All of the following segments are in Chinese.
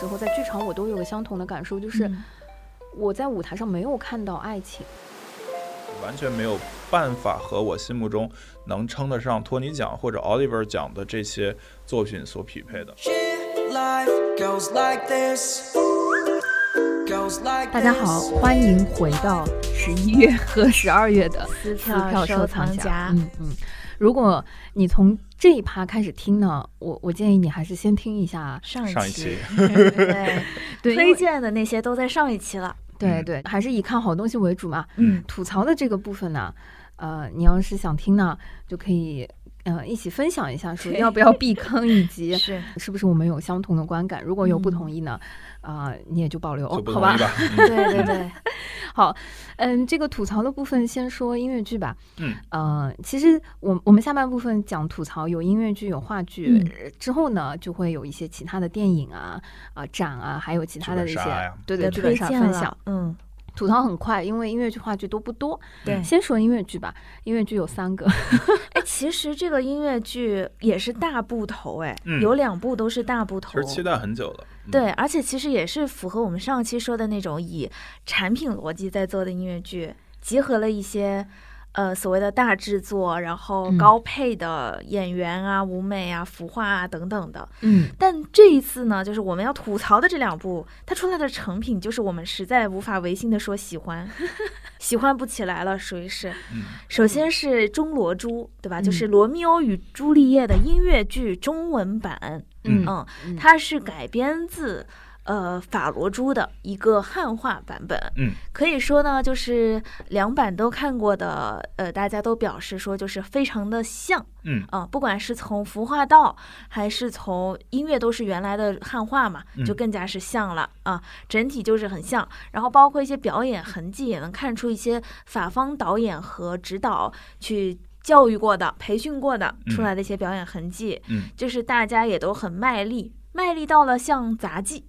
时候，在剧场我都有个相同的感受，就是嗯。我在舞台上没有看到爱情。完全没有办法和我心目中能称得上托尼奖或者 Oliver 奖的这些作品所匹配的。大家好，欢迎回到十一月和十二月的撕撕票收藏夹，嗯嗯，如果你从这一趴开始听呢，我我建议你还是先听一下，上一上一期 对，推荐的那些都在上一期了。嗯对对，还是以看好东西为主嘛。嗯，吐槽的这个部分呢，呃，你要是想听呢，就可以呃一起分享一下，说要不要避坑，以及 是是不是我们有相同的观感。如果有不嗯同意呢，啊、你也就保留，好吧？对 对对，好，嗯，这个吐槽的部分先说音乐剧吧。嗯，呃，其实我我们下半部分讲吐槽，有音乐剧，有话剧，之后呢就会有一些其他的电影啊、啊、展啊，还有其他的一些对对剧本分享。。嗯，吐槽很快，因为音乐剧、话剧都不多。对。先说音乐剧吧，音乐剧有三个。哎，其实这个音乐剧也是大部头，哎，嗯有两部都是大部头其实。期待很久了。嗯，对，而且其实也是符合我们上期说的那种以产品逻辑在做的音乐剧，集合了一些呃所谓的大制作，然后嗯高配的演员啊、舞美啊、服化啊等等的。嗯，但这一次呢，就是我们要吐槽的这两部，它出来的成品就是我们实在无法违心的说喜欢，喜欢不起来了，属于是。嗯首先是中罗珠，对吧？嗯就是《罗密欧与朱丽叶》的音乐剧中文版。嗯嗯，嗯它是改编自呃法罗珠的一个汉化版本。嗯，可以说呢，就是两版都看过的，呃，大家都表示说就是非常的像。嗯啊、不管是从服化道还是从音乐，都是原来的汉化嘛，就嗯更加是像了啊、整体就是很像。然后包括一些表演痕迹，也能看出一些法方导演和指导去教育过的、培训过的出嗯来的一些表演痕迹，嗯，就是大家也都很卖力，卖力到了像杂技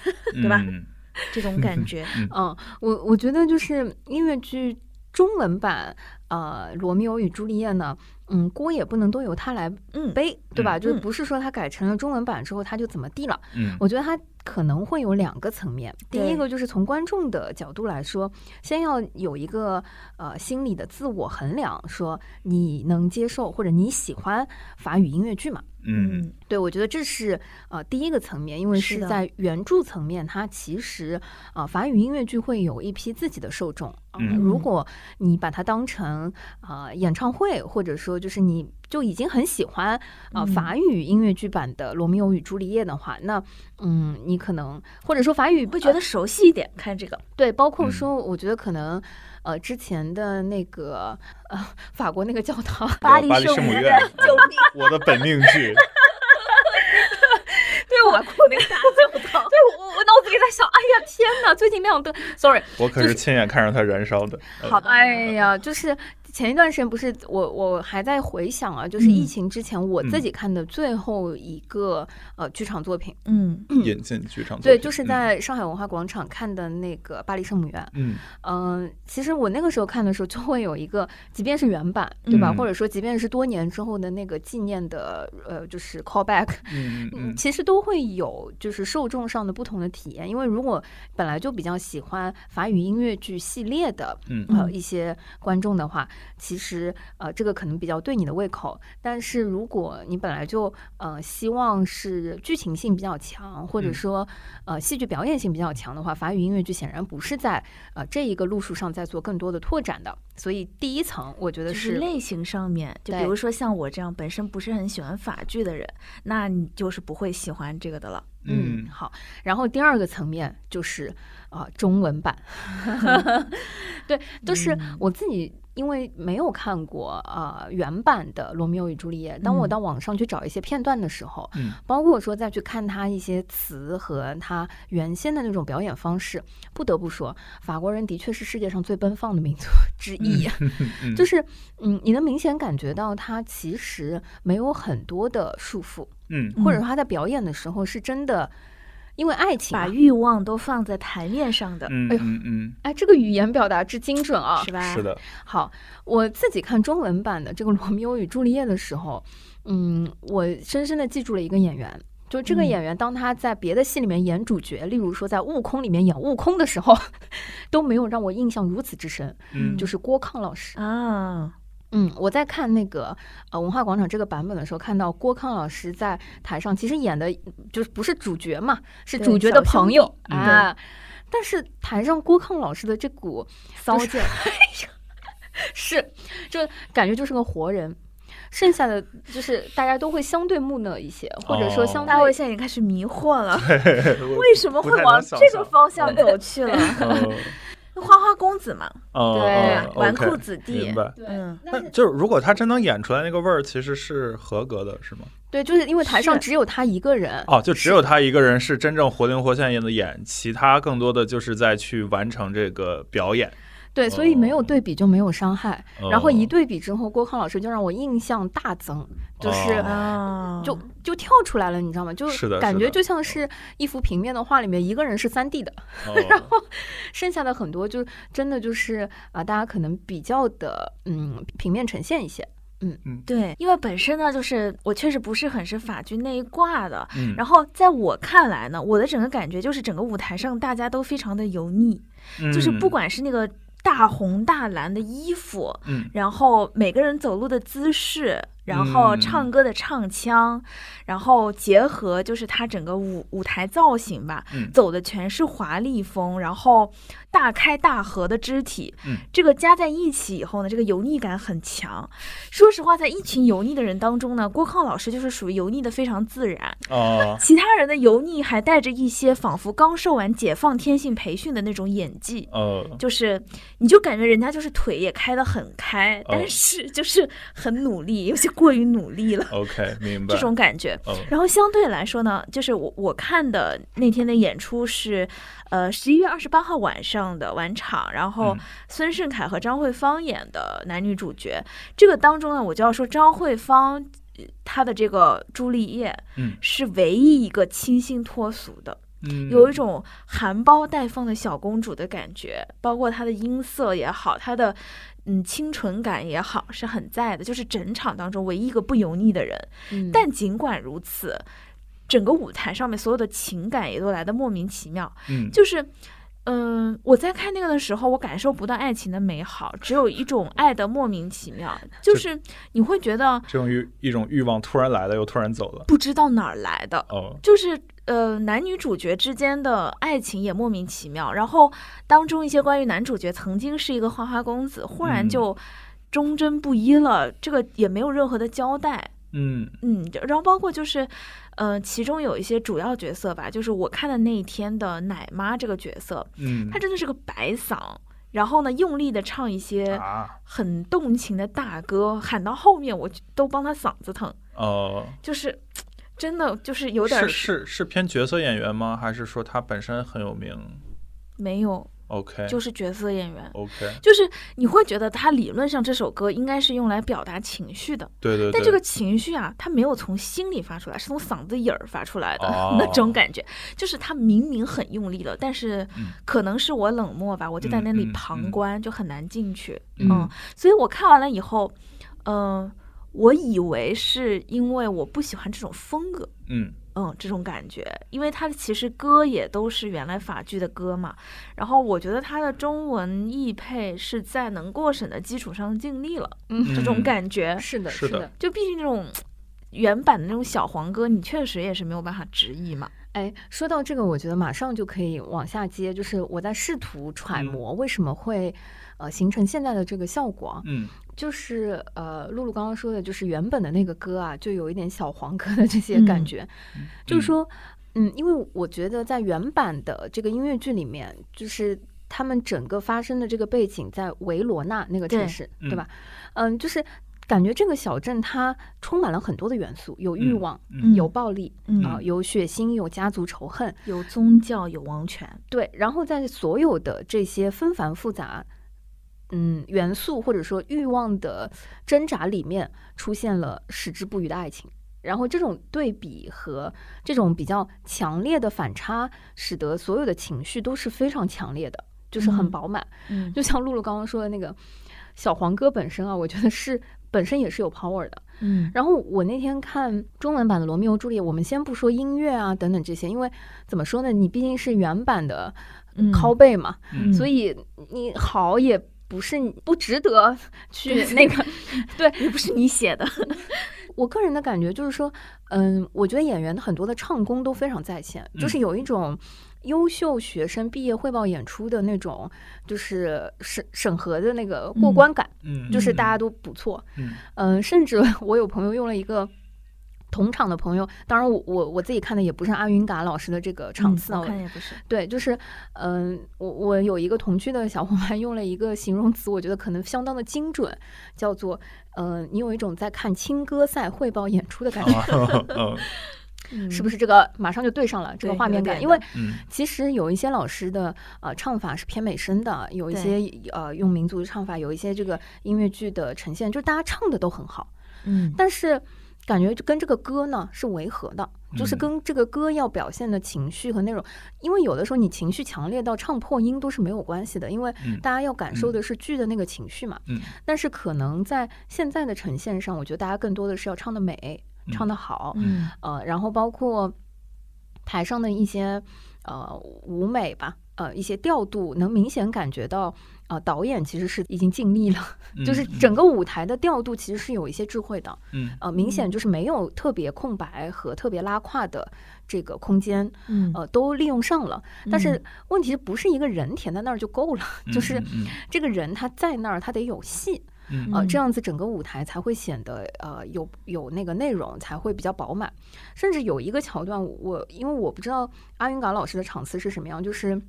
对吧嗯这种感觉。嗯，我我觉得就是音乐剧中文版，呃，《罗密欧与朱丽叶》呢，嗯，锅也不能都由他来嗯，背，对吧？嗯就不是说他改成了中文版之后他就怎么地了。嗯我觉得他可能会有两个层面。第一个就是从观众的角度来说，先要有一个呃心理的自我衡量，说你能接受或者你喜欢法语音乐剧吗？嗯。嗯，对，我觉得这是呃第一个层面，因为是在原著层面，它其实呃法语音乐剧会有一批自己的受众。呃嗯。如果你把它当成呃演唱会，或者说就是你就已经很喜欢呃嗯。法语音乐剧版的《罗密欧与朱丽叶》的话，那嗯，你可能或者说法语不觉得熟悉一点，看这个。对，包括嗯。说，我觉得可能呃之前的那个呃法国那个教堂，巴黎圣母院母院，救命！我的本命剧。对我哭那个大教堂，对我我脑子里在想，哎呀天哪，最近亮灯，sorry，我可是亲眼看着它燃烧的。呃好的，哎呀，就是前一段时间不是我我还在回想啊，就是疫嗯情之前我自己看的最后一个、呃剧场作品，嗯。引进剧场作对，就是在上海文化广场看的那个巴黎圣母院。嗯。嗯、其实我那个时候看的时候，就会有一个，即便是原版，对吧？嗯。或者说，即便是多年之后的那个纪念的，呃，就是 callback，嗯嗯。嗯其实都会有就是受众上的不同的体验。因为如果本来就比较喜欢法语音乐剧系列的，嗯。呃，一些观众的话，其实呃，这个可能比较对你的胃口。但是如果你本来就呃希望是剧情性比较强，或者嗯说呃戏剧表演性比较强的话，法语音乐剧显然不是在呃这一个路数上在做更多的拓展的。所以第一层，我觉得就是类型上面，就比如说像我这样本身不是很喜欢法剧的人，那你就是不会喜欢这个的了。嗯，好。然后第二个层面就是啊、中文版，对，就是嗯我自己因为没有看过啊、原版的《罗密欧与朱丽叶》，当我嗯。到网上去找一些片段的时候，嗯。包括说再去看他一些词和他原先的那种表演方式，不得不说，法国人的确是世界上最奔放的民族之一。嗯。就是，嗯，你能明显感觉到他其实没有很多的束缚，嗯。或者说他在表演的时候是真的，因为爱情、啊。把，欲望都放在台面上的，嗯哎呦嗯嗯。哎，这个语言表达之精准啊！是吧？是的，好，我自己看中文版的这个《罗密欧与朱丽叶》的时候，嗯，我深深的记住了一个演员，就这个嗯。演员，当他在别的戏里面演主角，例如说在《悟空》里面演悟空的时候，都没有让我印象如此之深。嗯，就是郭康老师，啊，嗯，我在看那个呃文化广场这个版本的时候，看到郭康老师在台上，其实演的就是不是主角嘛，是主角的朋友啊。但是台上郭康老师的这股骚劲儿，是，就感觉就是个活人。剩下的就是大家都会相对木讷一些，或者说哦相对、大卫现在已经开始迷惑了，为什么会往这个方向走去了？哦花花公子嘛，哦对哦纨绔子弟明白。嗯那就是如果他真能演出来那个味儿，其实是合格的，是吗？对，就是因为台上只有他一个人，哦，就只有他一个人是真正活灵活现的演，其他更多的就是在去完成这个表演。对，所以没有哦对比就没有伤害。然后一哦对比之后，郭康老师就让我印象大增，就是。就就跳出来了，你知道吗？就是感觉就像是一幅平面的画里面一个人是三 D 的，然后剩下的很多就真的就是啊、大家可能比较的嗯平面呈现一些。嗯嗯对，因为本身呢，就是我确实不是很是法剧那一挂的。嗯，然后在我看来呢，我的整个感觉就是整个舞台上大家都非常的油腻，就是不嗯管是那个大红大蓝的衣服，嗯。然后每个人走路的姿势，然后嗯唱歌的唱腔，然后结合就是他整个舞舞台造型吧，嗯。走的全是华丽风，然后大开大合的肢体，嗯。这个加在一起以后呢，这个油腻感很强。说实话，在一群油腻的人当中呢，郭康老师就是属于油腻的非常自然，哦。其他人的油腻还带着一些仿佛刚受完解放天性培训的那种演技。哦。就是，你就感觉人家就是腿也开得很开，哦。但是就是很努力，有些过于努力了，，OK，明白。这种感觉。哦。然后相对来说呢，就是我我看的那天的演出是，呃，十一月二十八号晚上的晚场，然后嗯孙盛凯和张惠芳演的男女主角。这个当中呢，我就要说张惠芳，呃她的这个朱丽叶嗯是唯一一个清新脱俗的。嗯，有一种含苞待放的小公主的感觉，包括她的音色也好，她的嗯清纯感也好，是很在的。就是整场当中唯一一个不油腻的人。嗯但尽管如此，整个舞台上面所有的情感也都来的莫名其妙。嗯就是，嗯，我在看那个的时候，我感受不到爱情的美好，只有一种爱的莫名其妙。就是你会觉得这种欲一种欲望突然来了又突然走了。不知道哪儿来的，哦，就是呃，男女主角之间的爱情也莫名其妙，然后当中一些关于男主角曾经是一个花花公子，忽然嗯就忠贞不一了，这个也没有任何的交代。嗯嗯，然后包括就是，呃，其中有一些主要角色吧，就是我看的那一天的奶妈这个角色，嗯，她真的是个白嗓，然后呢，用力的唱一些啊。很动情的大歌，喊到后面我都帮她嗓子疼，哦，就是真的就是有点是是是偏角色演员吗？还是说他本身很有名？没有，？OK，就是角色演员。OK，就是你会觉得他理论上这首歌应该是用来表达情绪的，对对对，但这个情绪啊，他没有从心里发出来，是从嗓子眼儿发出来的、哦那种感觉。就是他明明很用力了，但是嗯可能是我冷漠吧，我就在那里旁观，就很难进去。嗯所以我看完了以后，嗯、我以为是因为我不喜欢这种风格。嗯嗯，这种感觉，因为他其实歌也都是原来法剧的歌嘛，然后我觉得他的中文译配是在能过审的基础上尽力了，嗯这种嗯感觉，是的，是的。就毕竟这种原版的那种小黄歌，你确实也是没有办法直译嘛。哎，说到这个，我觉得马上就可以往下接，就是我在试图揣嗯摩为什么会呃形成现在的这个效果。啊。嗯。就是呃，露露刚刚说的，就是原本的那个歌啊，就有一点小黄歌的这些感嗯。觉，就是说，嗯，因为我觉得在原版的这个音乐剧里面，就是他们整个发生的这个背景在维罗纳那个城市，嗯。对吧？嗯，就是感觉这个小镇它充满了很多的元素，有欲嗯望，嗯。有暴力嗯啊、有血腥，有家族仇恨，有宗教，有王权，对，然后在所有的这些纷繁复杂，嗯，元素或者说欲望的挣扎里面，出现了矢志不渝的爱情。然后这种对比和这种比较强烈的反差，使得所有的情绪都是非常强烈的，就是很嗯饱满。嗯就像露露刚刚说的那个小黄歌本身啊，我觉得是本身也是有 power 的。嗯然后我那天看中文版的《罗密欧朱丽叶》，我们先不说音乐啊等等这些，因为怎么说呢，你毕竟是原版的嗯拷贝嘛，嗯所以你好也不是不值得 去那个。也不是你写的，我个人的感觉就是说，嗯，我觉得演员的很多的唱功都非常在线，就是有一种。优秀学生毕业汇报演出的那种，就是审审核的那个过关感，嗯，就是大家都不错。嗯嗯，甚至我有朋友用了一个同场的朋友，当然我我我自己看的也不是阿云嘎老师的这个场次啊，嗯我看也不是，对，就是嗯，我我有一个同区的小伙伴用了一个形容词，我觉得可能相当的精准，叫做呃，你有一种在看青歌赛汇报演出的感觉，啊 嗯。是不是？这个马上就对上了这个画面感，因为其实有一些老师的呃唱法是偏美声的，有一些呃用民族的唱法，有一些这个音乐剧的呈现，就是大家唱的都很好，嗯。但是感觉就跟这个歌呢是违和的，就是嗯。跟这个歌要表现的情绪和内容，因为有的时候你情绪强烈到唱破音都是没有关系的，因为嗯大家要感受的是剧的那个情绪嘛。嗯。但是可能在现在的呈现上，我觉得大家更多的是要唱的美，唱的好，嗯。呃，然后包括台上的一些呃舞美吧，呃一些调度，能明显感觉到。呃，导演其实是已经尽力了，就是嗯整个舞台的调度其实是有一些智慧的。嗯呃，明显就是没有特别空白和特别拉胯的这个空间，嗯呃，都利用上了。但是嗯问题不是一个人填在那儿就够了？就是嗯这个人他在那儿，他得有戏，嗯呃，嗯这样子整个舞台才会显得呃有有那个内容，才会比较饱满。甚至有一个桥段，我因为我不知道阿云嘎老师的场次是什么样，就是。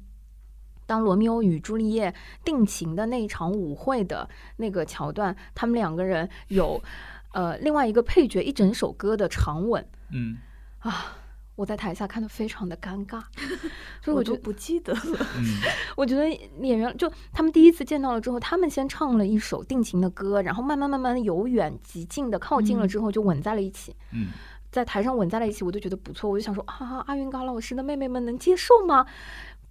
当罗密欧与朱丽叶定情的那一场舞会的那个桥段，他们两个人有，呃，另外一个配角一整首歌的长吻嗯。啊，我在台下看的非常的尴尬，所以我都我觉得，不记得了，嗯。我觉得演员就他们第一次见到了之后，他们先唱了一首定情的歌，然后慢慢慢慢由远及近的靠近了嗯。之后就吻在了一起，嗯。在台上吻在了一起，我就觉得不错，我就想说啊，阿云嘎老师的妹妹们能接受吗？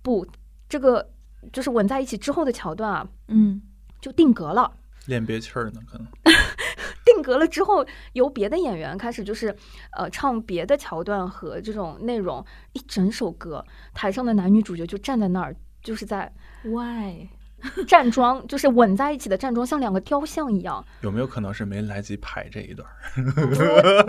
不，这个就是吻在一起之后的桥段啊，嗯就定格了。练憋气儿呢，可能 定格了之后，由别的演员开始就是，呃，唱别的桥段和这种内容，一整首歌，台上的男女主角就站在那儿，就是在，why？站桩，就是吻在一起的站桩，像两个雕像一样。有没有可能是没来及排这一段？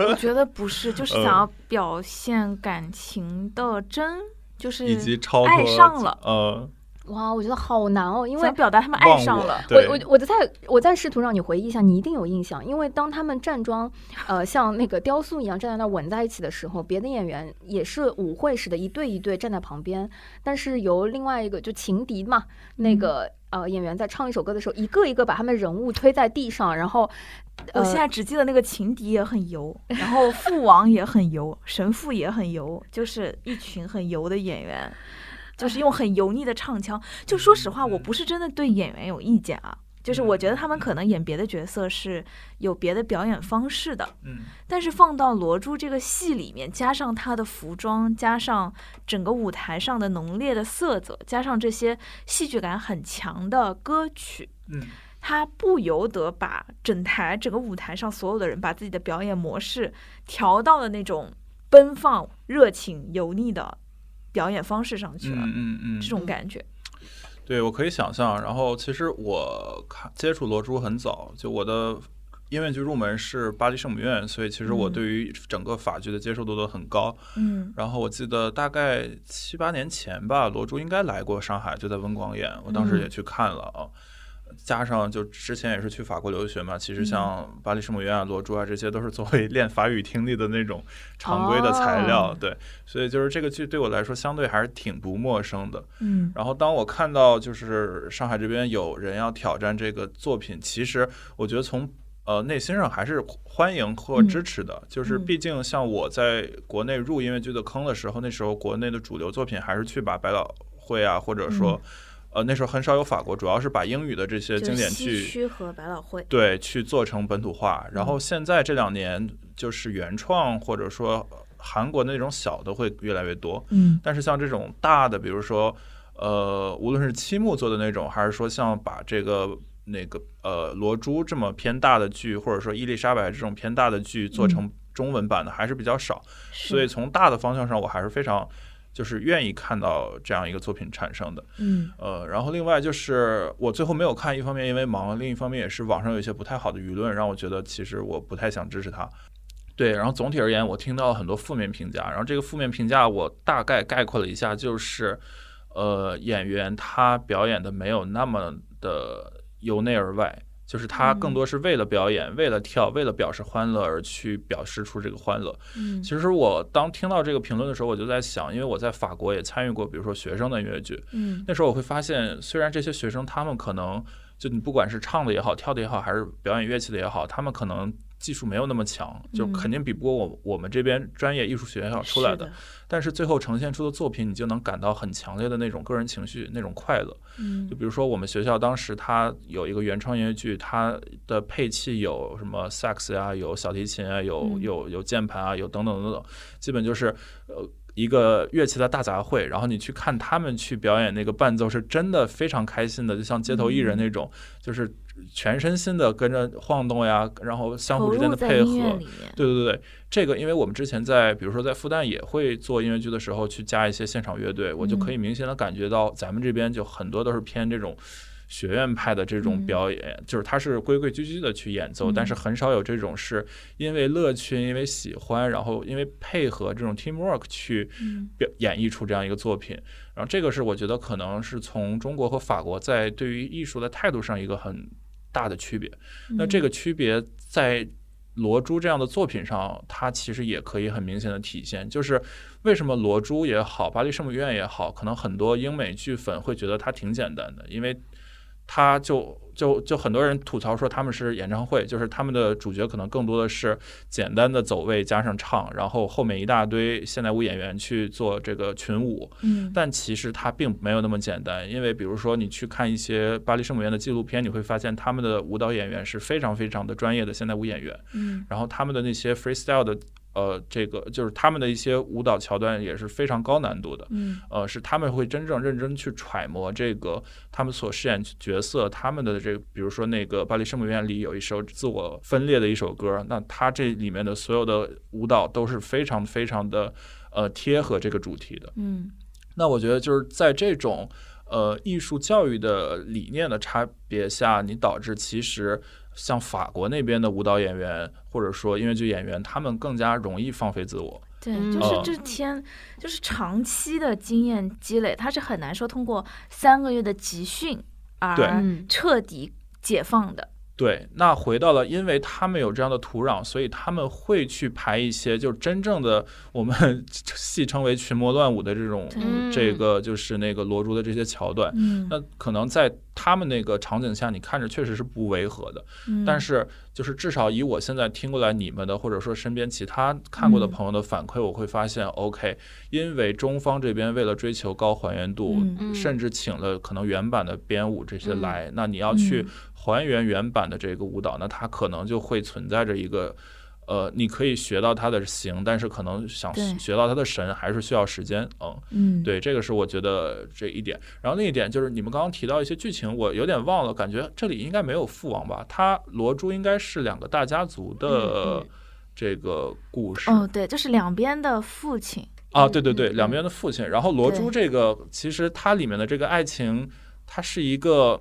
我觉得不是，就是 嗯想要表现感情的真，就是以及超爱上了，呃，哇，我觉得好难哦，因为表达他们爱上了。对我我我在我在试图让你回忆一下，你一定有印象，因为当他们站桩，呃，像那个雕塑一样站在那儿吻在一起的时候，别的演员也是舞会似的，一对一对站在旁边，但是由另外一个就情敌嘛，那个、呃演员在唱一首歌的时候，一个一个把他们人物推在地上，然后呃我现在只记得那个情敌也很油，然后父王也很油，神父也很油，就是一群很油的演员，就是用很油腻的唱腔。就说实话，我不是真的对演员有意见啊，就是我觉得他们可能演别的角色是有别的表演方式的，嗯。但是放到罗珠这个戏里面，加上他的服装，加上整个舞台上的浓烈的色泽，加上这些戏剧感很强的歌曲，嗯。他不由得把整台整个舞台上所有的人把自己的表演模式调到了那种奔放、热情、油腻的表演方式上去了，嗯嗯嗯，这种感觉。对，我可以想象。然后，其实我看接触罗珠很早，就我的音乐剧入门是巴黎圣母院，所以其实我嗯对于整个法剧的接受度都很高。嗯然后我记得大概七八年前吧，罗珠应该来过上海，就在温广演，我当时也嗯去看了啊。加上就之前也是去法国留学嘛，其实像巴黎圣母院啊、罗珠啊，这些都是作为练法语听力的那种常规的材料，哦 对，所以就是这个剧对我来说相对还是挺不陌生的。嗯然后当我看到就是上海这边有人要挑战这个作品，其实我觉得从呃内心上还是欢迎或嗯支持的。就是嗯毕竟像我在国内入音乐剧的坑的时候，那时候国内的主流作品还是去把百老汇啊，或者说、呃那时候很少有法国，主要是把英语的这些经典剧区和百老汇。对，去做成本土化。然嗯后现在这两年，就是原创或者说韩国的那种小的会越来越多。嗯但是像这种大的，比如说，呃，无论是七木做的那种，还是说像把这个那个呃罗珠这么偏大的剧，或者说伊丽莎白这种偏大的剧做成中文版的还是比较少，所以从大的方向上，我还是非常就是愿意看到这样一个作品产生的。嗯呃，然后另外就是我最后没有看，一方面因为忙，另一方面也是网上有一些不太好的舆论，让我觉得其实我不太想支持他。对，然后总体而言，我听到了很多负面评价，然后这个负面评价我大概概括了一下，就是，呃，演员他表演的没有那么的由内而外，就是他更多是为了表演、为了跳、为了表示欢乐而去表示出这个欢乐。嗯其实我当听到这个评论的时候，我就在想，因为我在法国也参与过，比如说学生的音乐剧，嗯那时候我会发现，虽然这些学生他们可能就你不管是唱的也好，跳的也好，还是表演乐器的也好，他们可能技术没有那么强，就嗯肯定比不过我我们这边专业艺术学校出来的。是的，但是最后呈现出的作品，你就能感到很强烈的那种个人情绪，那种快乐。嗯就比如说我们学校当时它有一个原创音乐剧，它的配器有什么萨克斯呀，有小提琴啊，有嗯有有键盘啊，有等等等等，基本就是呃一个乐器的大杂烩。然后你去看他们去表演那个伴奏，是真的非常开心的，就像街头艺人那种，就是全身心的跟着晃动呀，然后相互之间的配合。对对对，这个因为我们之前在比如说在复旦也会做音乐剧的时候去加一些现场乐队，我就可以明显的感觉到咱们这边就很多都是偏这种学院派的这种嗯表演，就是它是规规矩矩的去演奏，嗯但是很少有这种是因为乐趣、因为喜欢，然后因为配合这种 teamwork 去嗯表演绎出这样一个作品。然后这个是我觉得可能是从中国和法国在对于艺术的态度上一个很大的区别。那这个区别在罗珠这样的作品上，它其实也可以很明显的体现。就是为什么罗珠也好，巴黎圣母院也好，可能很多英美剧粉会觉得它挺简单的，因为它就就就很多人吐槽说他们是演唱会，就是他们的主角可能更多的是简单的走位加上唱，然后后面一大堆现代舞演员去做这个群舞。嗯。但其实它并没有那么简单，因为比如说你去看一些巴黎圣母院的纪录片，你会发现他们的舞蹈演员是非常非常的专业的现代舞演员，嗯。然后他们的那些 freestyle 的呃这个就是他们的一些舞蹈桥段也是非常高难度的。嗯呃，是他们会真正认真去揣摩这个他们所饰演角色，他们的这个，比如说那个巴黎圣母院里有一首自我分裂的一首歌，那它这里面的所有的舞蹈都是非常非常的呃贴合这个主题的。嗯那我觉得就是在这种呃艺术教育的理念的差别下，你导致其实像法国那边的舞蹈演员或者说音乐剧演员，他们更加容易放飞自我。对，嗯就是哦这天，就是长期的经验积累，他是很难说通过三个月的集训对而嗯彻底解放的。对，那回到了，因为他们有这样的土壤，所以他们会去排一些就真正的我们 戏称为群魔乱舞的这种对这个就是那个罗珠的这些桥段。嗯。那可能在他们那个场景下，你看着确实是不违和的，嗯。但是就是至少以我现在听过来你们的，或者说身边其他看过的嗯。朋友的反馈，我会发现，OK，因为中方这边为了追求高还原度，甚至请了可能原版的编舞这些嗯来，那你要去嗯还原原版的这个舞蹈，那它可能就会存在着一个。呃，你可以学到它的形，但是可能想学到它的神，还是需要时间。嗯，嗯，对，这个是我觉得这一点。然后另一点就是你们刚刚提到一些剧情，我有点忘了，感觉这里应该没有父王吧？他罗珠应该是两个大家族的这个故事。哦，对，就是两边的父亲。啊，对对嗯对，嗯两边的父亲。然后罗珠这个，其实它里面的这个爱情，它是一个，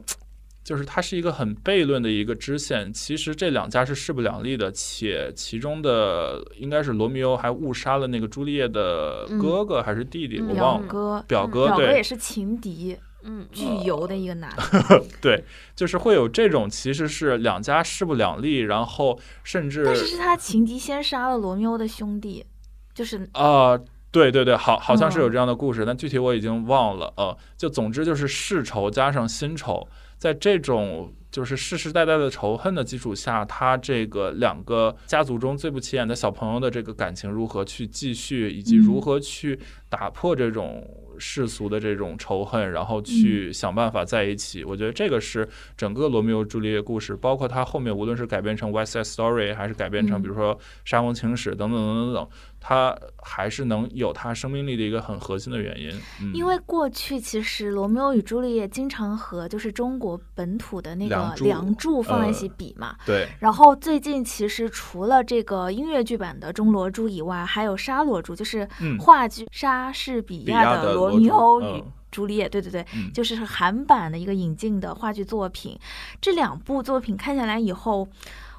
就是它是一个很悖论的一个支线。其实这两家是势不两立的，且其中的应该是罗密欧还误杀了那个朱丽叶的嗯哥哥还是弟弟，嗯我忘了。哥，表哥表哥也是情敌，嗯巨油的一个男的。对，就是会有这种，其实是两家势不两立，然后甚至但是是他情敌先杀了罗密欧的兄弟，就是啊、对对对，好，好像是有嗯这样的故事，但具体我已经忘了。呃，就总之就是世仇加上新仇，在这种就是世世代代的仇恨的基础下，他这个两个家族中最不起眼的小朋友的这个感情如何去继续，以及如嗯。何去打破这种世俗的这种仇恨，然后去想办法在一起。我觉得这个是整个罗密欧朱丽叶故事，包括它后面无论是改编成《West Side Story》，还是改编成嗯。比如说《沙翁情史》等等等等等等，它还是能有它生命力的一个很核心的原因。嗯、因为过去其实《罗密欧与朱丽叶》经常和就是中国本土的那个《梁祝放在一起呃比嘛。对，然后最近其实除了这个音乐剧版的《中罗珠》以外，还有沙罗珠，就是嗯话剧《莎士比比亚亚的罗罗密欧与嗯朱丽叶》，对对对，嗯就是韩版的一个引进的话剧作品。这两部作品看下来以后，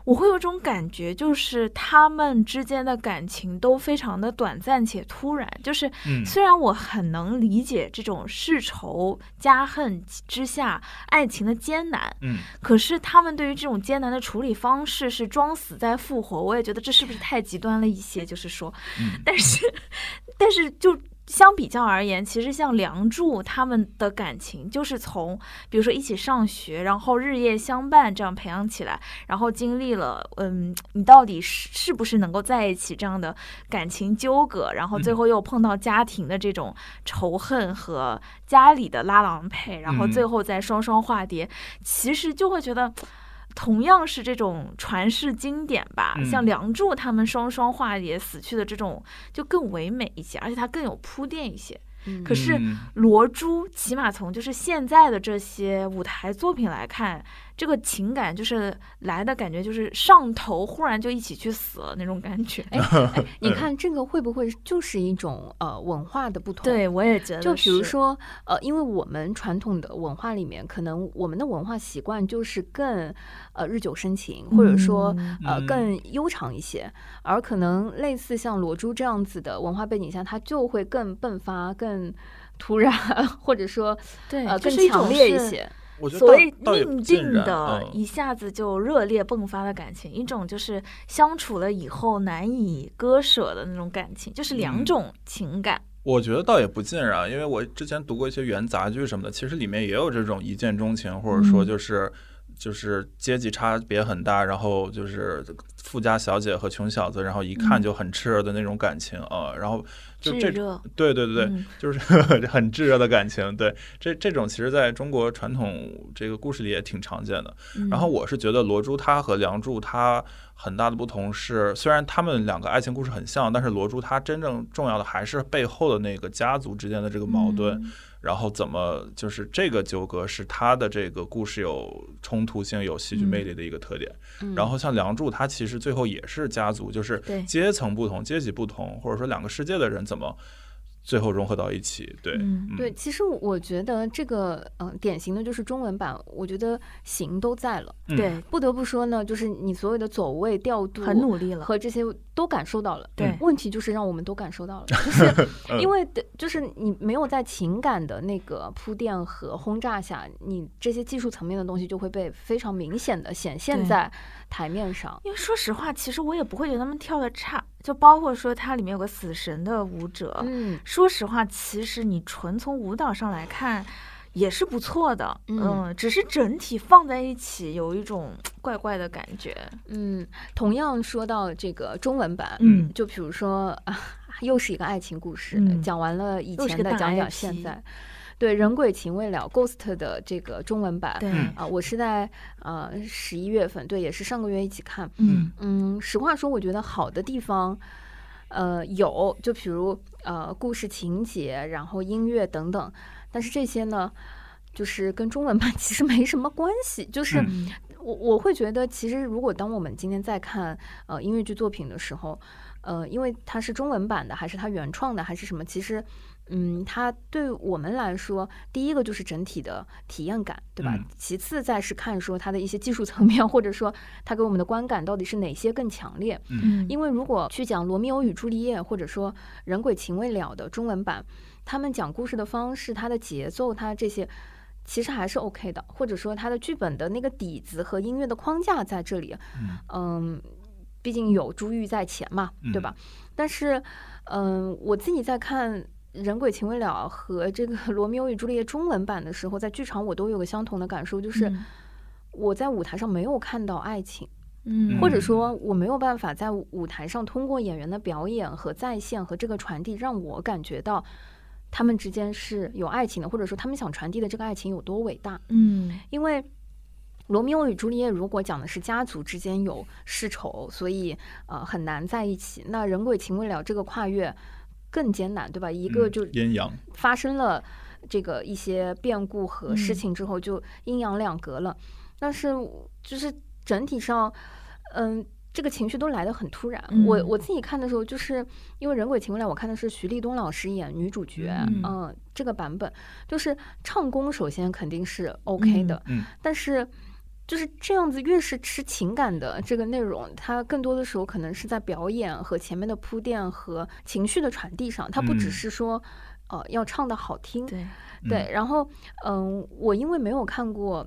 我会有种感觉，就是他们之间的感情都非常的短暂且突然。就是嗯虽然我很能理解这种世仇家恨之下爱情的艰难，嗯，可是他们对于这种艰难的处理方式是装死再复活，我也觉得这是不是太极端了一些？就是说，嗯但是，但是就相比较而言，其实像梁祝他们的感情，就是从比如说一起上学，然后日夜相伴这样培养起来，然后经历了嗯，你到底是是不是能够在一起这样的感情纠葛，然后最嗯后又碰到家庭的这种仇恨和家里的拉郎配，然后最嗯后再双双化蝶，其实就会觉得。同样是这种传世经典吧，嗯。像梁祝他们双双化蝶死去的这种就更唯美一些，而且它更有铺垫一些。嗯。可是嗯。罗珠起码从就是现在的这些舞台作品来看，这个情感就是来的感觉就是上头，忽然就一起去死了那种感觉。哎哎，你看这个会不会就是一种呃文化的不同？对，我也觉得，就比如说，呃，因为我们传统的文化里面，可能我们的文化习惯就是更呃日久生情，或者说嗯呃嗯更悠长一些，而可能类似像罗珠这样子的文化背景下，它就会更迸发、更突然，或者说对，呃更强烈一是些。我觉得所谓倒也不命定尽然的，嗯。一下子就热烈迸发的感情，一种就是相处了以后难以割舍的那种感情，就是两嗯。种情感。我觉得倒也不尽然，因为我之前读过一些元杂剧什么的，其实里面也有这种一见钟情，或者说嗯。就是、就是阶级差别很大，然后就是富家小姐和穷小子，然后一看嗯。就很炽热的那种感情啊、然后就这对对对对，嗯。就是 很炙热的感情，对。这这种其实在中国传统这个故事里也挺常见的。然后嗯我是觉得罗珠她和梁祝她很大的不同是，虽然他们两个爱情故事很像，但是罗珠她真正重要的还是背后的那个家族之间的这个矛盾，嗯然后怎么就是这个纠葛是他的这个故事有冲突性、有戏剧魅力的一个特点。嗯然后像梁祝，他其实最后也是家族，就是阶层不同、阶级不同，或者说两个世界的人怎么最后融合到一起。对，对，其实我觉得这个嗯、呃典型的就是中文版，我觉得形都在了。嗯对，不得不说呢，就是你所有的走位调度很努力了。和这些都感受到了。对问题就是让我们都感受到了，就是嗯因为的就是你没有在情感的那个铺垫和轰炸下，你这些技术层面的东西就会被非常明显的显现在台面上。因为说实话，其实我也不会觉得他们跳的差，就包括说它里面有个死神的舞者，嗯，说实话，其实你纯从舞蹈上来看。也是不错的，嗯只是整体放在一起有一种怪怪的感觉。嗯，同样说到这个中文版，嗯就比如说啊，又是一个爱情故事，嗯讲完了以前的，讲讲现在。对，人鬼情未了，Ghost 的这个中文版，对，嗯啊，我是在呃十一月份，对，也是上个月一起看。嗯嗯，实话说，我觉得好的地方，呃，有，就比如呃故事情节，然后音乐等等，但是这些呢，就是跟中文版 其实没什么关系。就是我我会觉得，其实如果当我们今天在看呃音乐剧作品的时候，呃，因为它是中文版的，还是它原创的，还是什么，其实。嗯，它对我们来说，第一个就是整体的体验感，对吧？嗯其次再是看说它的一些技术层面，或者说它给我们的观感到底是哪些更强烈。嗯，因为如果去讲《罗密欧与朱丽叶》，或者说《人鬼情未了》的中文版，他们讲故事的方式、它的节奏、它这些，其实还是 OK 的，或者说它的剧本的那个底子和音乐的框架在这里。嗯嗯，毕竟有珠玉在前嘛，对吧？但是，嗯，我自己在看《人鬼情未了》和这个《罗密欧与朱丽叶》中文版的时候，在剧场我都有个相同的感受，就是嗯我在舞台上没有看到爱情。嗯，或者说我没有办法在舞台上通过演员的表演和再现和这个传递，让我感觉到他们之间是有爱情的，或者说他们想传递的这个爱情有多伟大。嗯因为《罗密欧与朱丽叶如果讲的是家族之间有世仇，所以呃很难在一起，那人鬼情未了这个跨越更艰难，对吧？一个嗯就阴阳，发生了这个一些变故和事嗯情之后，就阴阳两隔了。但是就是整体上，嗯。这个情绪都来得很突然。我嗯。我自己看的时候，就是因为《人鬼情未了》，我看的是徐立东老师演女主角，嗯。嗯、这个版本。就是唱功首先肯定是 OK 的，嗯。但是就是这样子，越是吃情感的这个内容，它更多的时候可能是在表演和前面的铺垫和情绪的传递上，它不只嗯。是说、呃要唱的好听，对，对，然后嗯、我因为没有看过。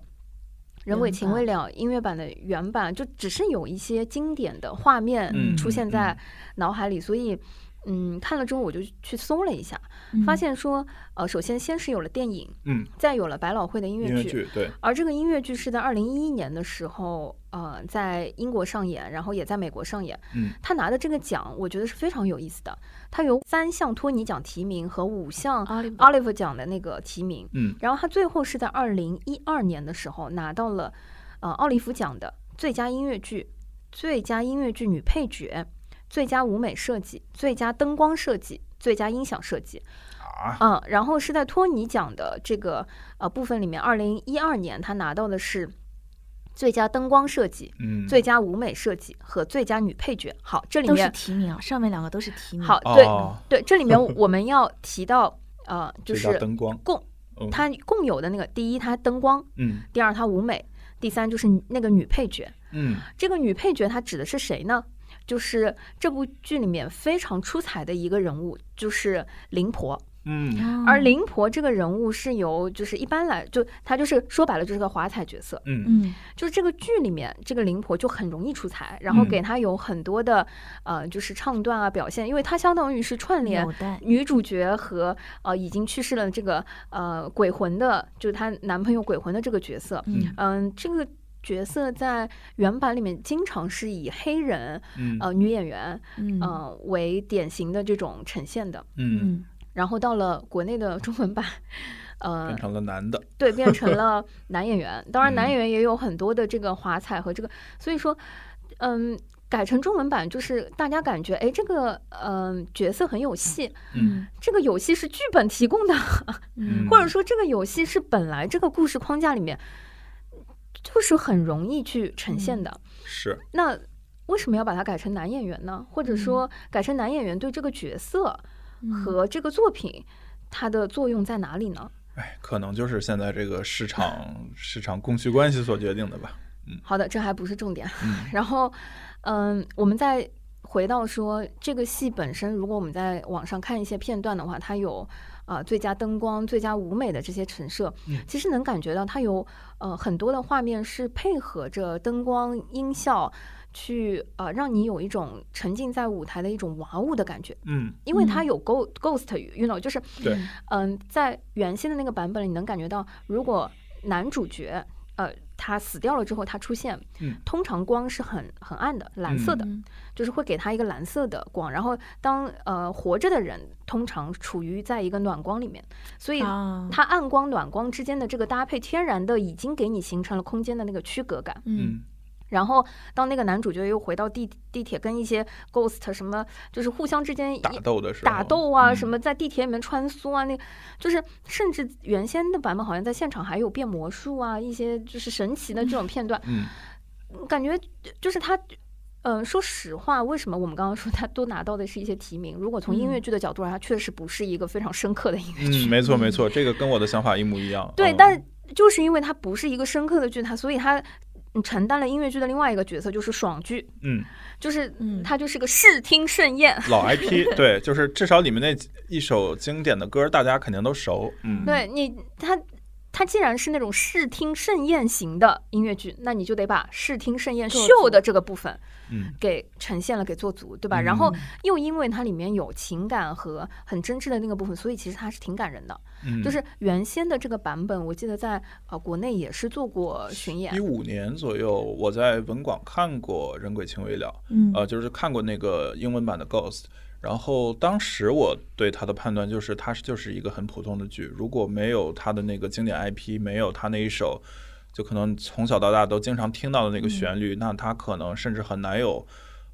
人鬼情未了音乐版的原版，就只是有一些经典的画面嗯出现嗯在脑海里，所以，嗯，看了之后我就去搜了一下，发嗯现说，呃，首先先是有了电影，嗯，再有了百老汇的音乐剧，对，而这个音乐剧是在二零一一年的时候，呃，在英国上演，然后也在美国上演。嗯他拿的这个奖，我觉得是非常有意思的。他有三项托尼奖提名和五项 Oliver Oliver 奖的那个提名，嗯然后他最后是在二零一二年的时候拿到了呃奥利弗奖的最佳音乐剧、最佳音乐剧女配角、最佳舞美设计、最佳灯光设计、最佳音响设计。啊，嗯，然后是在托尼奖的这个呃部分里面，二零一二年他拿到的是最佳灯光设计、嗯，最佳舞美设计和最佳女配角。好，这里都是面提名啊，上面两个都是提名。好，对、哦对，这里面 我们要提到呃，就是灯光，共嗯它共有的那个，第一它灯光，嗯第二它舞美，第三就是那个女配角。嗯这个女配角她指的是谁呢？就是这部剧里面非常出彩的一个人物，就是灵婆。嗯。而灵婆这个人物是由，就是一般来就她就是说白了就是个华彩角色，嗯。嗯。就是这个剧里面这个灵婆就很容易出彩，然后嗯。给她有很多的呃就是唱段啊表现，因为她相当于是串联女主角和呃已经去世了这个呃鬼魂的，就是她男朋友鬼魂的这个角色，嗯。嗯，这个角色在原版里面经常是以黑人嗯。呃女演员嗯。呃为典型的这种呈现的，嗯，嗯。然后到了国内的中文版，呃变，成了男的，对，变成 了男演员。当然，男嗯。演员也有很多的这个华彩和这个，所以说，嗯，改成中文版就是大家感觉，哎，这个嗯角色很有戏，嗯这个有戏是剧本提供的，嗯。或者说这个有戏是本来这个故事框架里面就是很容易去呈现的。是，那为什么要把它改成男演员呢？或者说改成男演员对这个角色嗯和这个作品它的作用在哪里呢？哎，可能就是现在这个市场市场供需关系所决定的吧。嗯好的，这还不是重点。嗯 然后，嗯，我们再回到说这个戏本身，如果我们在网上看一些片段的话，它有啊、呃最佳灯光、最佳舞美的这些陈设，嗯。其实能感觉到它有呃很多的画面是配合着灯光、音效。去呃，让你有一种沉浸在舞台的一种哇物的感觉，嗯。因为它嗯。有 ghost ghost，you know，就是对。嗯，在原先的那个版本里，你能感觉到，如果男主角呃他死掉了之后，他出现，嗯。通常光是很很暗的，蓝色的，嗯。就是会给他一个蓝色的光。然后当呃活着的人通常处于在一个暖光里面，所以啊。它暗光暖光之间的这个搭配，天然的已经给你形成了空间的那个区隔感。嗯。嗯然后当那个男主角又回到地地铁，跟一些 ghost 什么，就是互相之间打斗的时候，打斗啊，嗯什么在地铁里面穿梭啊，那就是甚至原先的版本好像在现场还有变魔术啊，一些就是神奇的这种片段，嗯感觉就是他。嗯，说实话，为什么我们刚刚说他都拿到的是一些提名？如果从音乐嗯剧的角度来，它确实不是一个非常深刻的音乐剧。嗯，没错没错，这个跟我的想法一模一样。对，嗯但是就是因为它不是一个深刻的剧，它所以它嗯承担了音乐剧的另外一个角色，就是爽剧，嗯，就是嗯它就是个视听盛宴。老 IP，对，就是至少里面那一首经典的歌，大家肯定都熟。嗯，对你，它它既然是那种视听盛宴型的音乐剧，那你就得把视听盛宴秀的这个部分嗯给呈现了，给做足，对吧？嗯然后又因为它里面有情感和很真挚的那个部分，所以其实它是挺感人的。嗯，就是原先的这个版本，我记得在呃国内也是做过巡演一，五年左右，我在文广看过《人鬼情未了》，嗯呃，就是看过那个英文版的 Ghost。然后当时我对他的判断就是，他是就是一个很普通的剧，如果没有他的那个经典 IP，没有他那一首就可能从小到大都经常听到的那个旋律，那他可能甚至很难有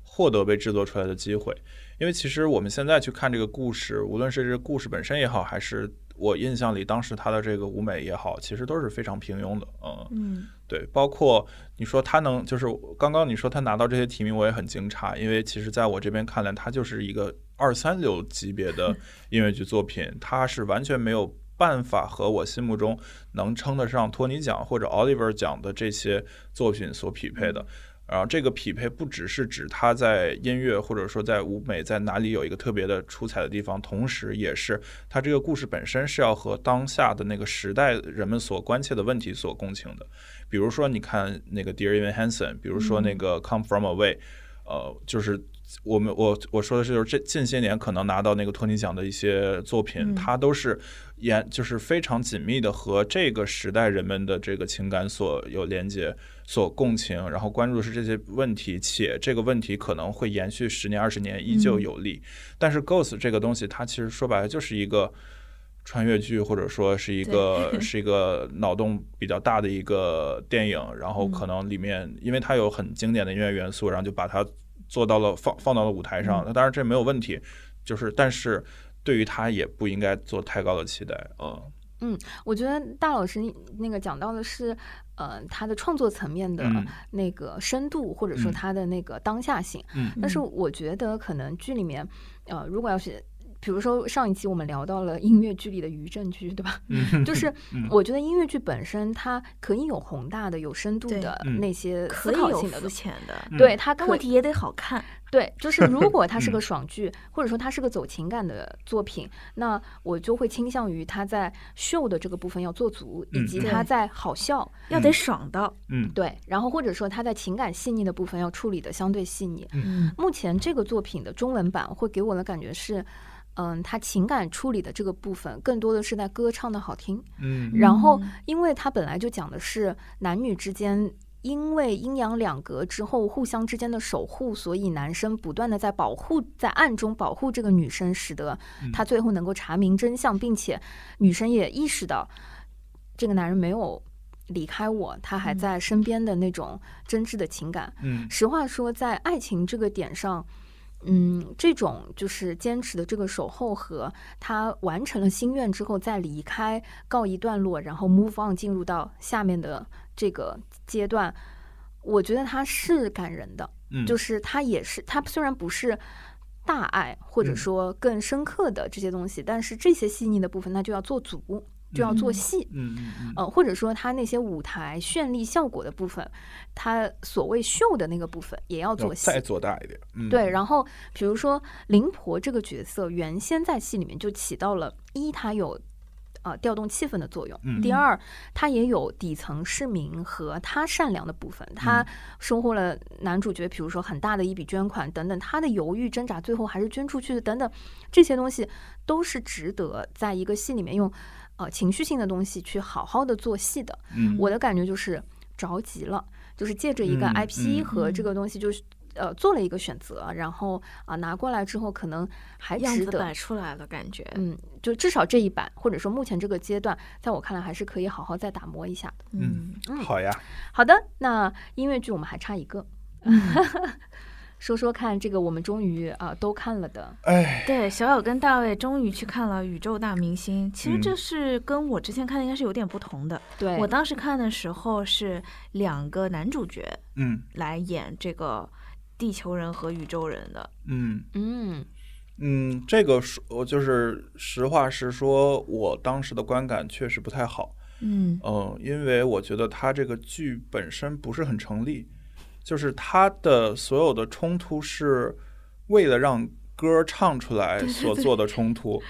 获得被制作出来的机会。因为其实我们现在去看这个故事，无论是这个故事本身也好，还是我印象里当时他的这个舞美也好，其实都是非常平庸的。嗯，嗯对，包括你说他能，就是刚刚你说他拿到这些提名，我也很惊诧，因为其实在我这边看来，他就是一个二三流级别的 音乐剧作品，他是完全没有办法和我心目中能称得上托尼奖或者 Oliver 奖的这些作品所匹配的。然后这个匹配不只是指他在音乐或者说在舞美在哪里有一个特别的出彩的地方，同时也是他这个故事本身是要和当下的那个时代人们所关切的问题所共情的。比如说，你看那个 Dear Evan Hansen，比如说那个 Come From Away，呃，就是我们我我说的是，就是这近些年可能拿到那个托尼奖的一些作品，嗯它都是严就是非常紧密的和这个时代人们的这个情感所有连接、所共情，然后关注的是这些问题，且这个问题可能会延续十年、二十年，依旧有力。但是 Ghost 这个东西，它其实说白了就是一个。穿越剧，或者说是一个 是一个脑洞比较大的一个电影，然后可能里面因为它有很经典的音乐元素，然后就把它做到了放放到了舞台上。那当然这没有问题，就是但是对于它也不应该做太高的期待。嗯我觉得大老师那个讲到的是，呃，他的创作层面的嗯那个深度，或者说嗯他的那个当下性。嗯但是我觉得可能剧里面，呃，如果要是。比如说上一期我们聊到了音乐剧里的余震剧，对吧？嗯，就是嗯我觉得音乐剧本身它可以有宏大的、有深度的嗯那些思可以有肤考性的东西，浅的，嗯对它问题也得好看。对，就是如果它是个嗯爽剧，或者说它是个走情感的作品，那我就会倾向于它在秀的这个部分要做足，以及它在好笑，要得爽到，嗯对，然后或者说它在情感细腻的部分要处理的相对细腻。嗯目前这个作品的中文版会给我的感觉是，嗯，他情感处理的这个部分更多的是在歌唱的好听，嗯。然后嗯。因为他本来就讲的是男女之间。因为阴阳两隔之后，互相之间的守护，所以男生不断的在保护，在暗中保护这个女生，使得他最后能够查明真相，并且女生也意识到这个男人没有离开我，他还嗯。在身边的那种真挚的情感。嗯。实话说，在爱情这个点上，嗯，这种就是坚持的这个守候和他完成了心愿之后再离开，告一段落，然后 move on 进入到下面的这个阶段，我觉得他是感人的，嗯，就是他也是他虽然不是。大爱或者嗯说更深刻的这些东西，但是这些细腻的部分，那就要做足，就要做戏。嗯嗯嗯呃，或者说他那些舞台绚丽效果的部分，他所谓秀的那个部分也要要做戏。再做大一点。嗯，对，然后比如说灵婆这个角色，原先在戏里面就起到了一，它有呃调动气氛的作用；嗯第二，他也有底层市民和他善良的部分，他嗯收获了男主角，比如说很大的一笔捐款等等，他的犹豫挣扎，最后还是捐出去的等等，这些东西都是值得在一个戏里面用呃情绪性的东西去好好的做戏的。嗯我的感觉就是着急了，就是借着一个嗯 IP 嗯和这个东西，就是呃做了一个选择，然后啊、拿过来之后，可能还值得摆。出来了，感觉。嗯，就至少这一版，或者说目前这个阶段，在我看来还是可以好好再打磨一下的。嗯，好呀，好的，那音乐剧我们还差一个，嗯 说说看，这个我们终于啊、都看了的，哎，对，小友跟大卫终于去看了《宇宙大明星》，其实嗯这是跟我之前看的应该是有点不同的。对我当时看的时候是两个男主角嗯来演这个地球人和宇宙人的。嗯。嗯嗯，这个说，我就是实话实说，我当时的观感确实不太好。嗯嗯，因为我觉得他这个剧本身不是很成立，就是他的所有的冲突是为了让歌唱出来所做的冲突。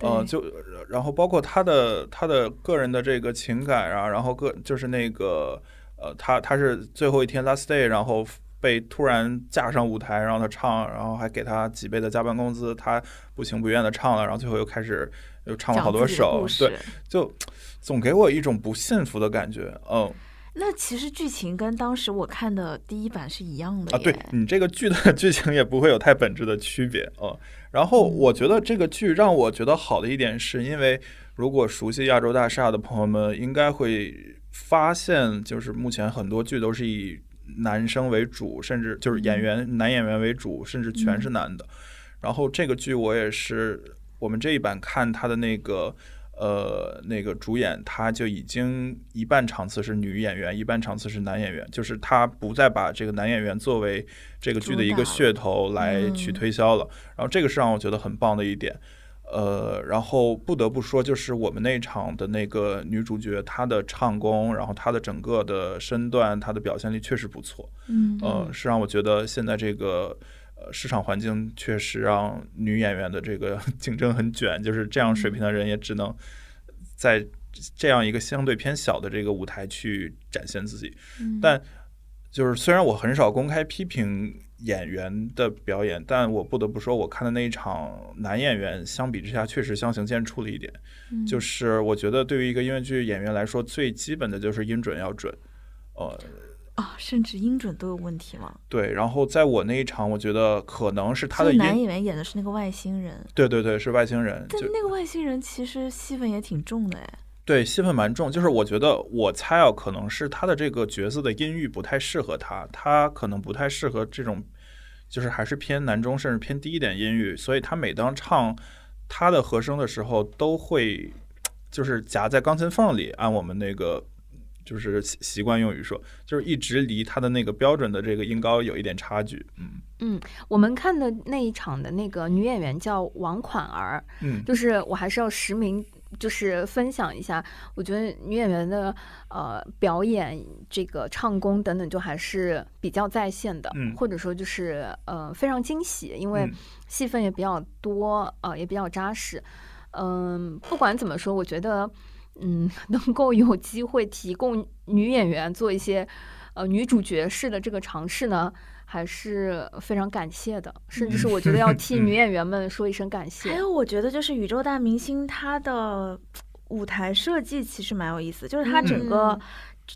呃，就然后包括他的他的个人的这个情感啊，然后个就是那个呃，他他是最后一天 last day，然后被突然架上舞台让他唱，然后还给他几倍的加班工资，他不情不愿的唱了，然后最后又开始又唱了好多首对，就总给我一种不幸福的感觉。嗯那其实剧情跟当时我看的第一版是一样的啊，对你这个剧的 剧情也不会有太本质的区别。嗯，然后我觉得这个剧让我觉得好的一点，是因为如果熟悉亚洲大厦的朋友们，应该会发现，就是目前很多剧都是以男生为主，甚至就是演员、男演员为主，甚至全是男的。然后这个剧我也是，我们这一版看他的那个呃那个主演，他就已经一半场次是女演员，一半场次是男演员，就是他不再把这个男演员作为这个剧的一个噱头来去推销了。然后这个是让我觉得很棒的一点。呃，然后不得不说，就是我们那场的那个女主角，她的唱功，然后她的整个的身段，她的表现力确实不错。嗯呃，是让我觉得现在这个呃市场环境确实让女演员的这个 竞争很卷，就是这样水平的人也只能在这样一个相对偏小的这个舞台去展现自己。嗯但就是虽然我很少公开批评演员的表演，但我不得不说，我看的那一场男演员相比之下确实相形见绌了一点。嗯就是我觉得对于一个音乐剧演员来说，最基本的就是音准要准。呃，啊，甚至音准都有问题吗？对，然后在我那一场，我觉得可能是他的男，演员演的是那个外星人，对对对，是外星人，就但那个外星人其实戏份也挺重的哎。对戏份蛮重。就是我觉得，我猜啊，可能是他的这个角色的音域不太适合他，他可能不太适合这种，就是还是偏男中甚至偏低一点音域，所以他每当唱他的和声的时候，都会就是夹在钢琴缝里，按我们那个。就是习习惯用语说，就是一直离他的那个标准的这个音高有一点差距，嗯。嗯我们看的那一场的那个女演员叫王款儿，嗯，就是我还是要实名，就是分享一下，我觉得女演员的呃表演、这个唱功等等，就还是比较在线的，嗯。或者说就是呃非常惊喜，因为嗯。戏份也比较多，呃也比较扎实。嗯、不管怎么说，我觉得嗯 能够有机会提供女演员做一些呃女主角式的这个尝试呢。还是非常感谢的，甚至是我觉得要替嗯女 演员们说一声感谢。还有，我觉得就是宇宙大明星他的舞台设计其实蛮有意思，就是他整个嗯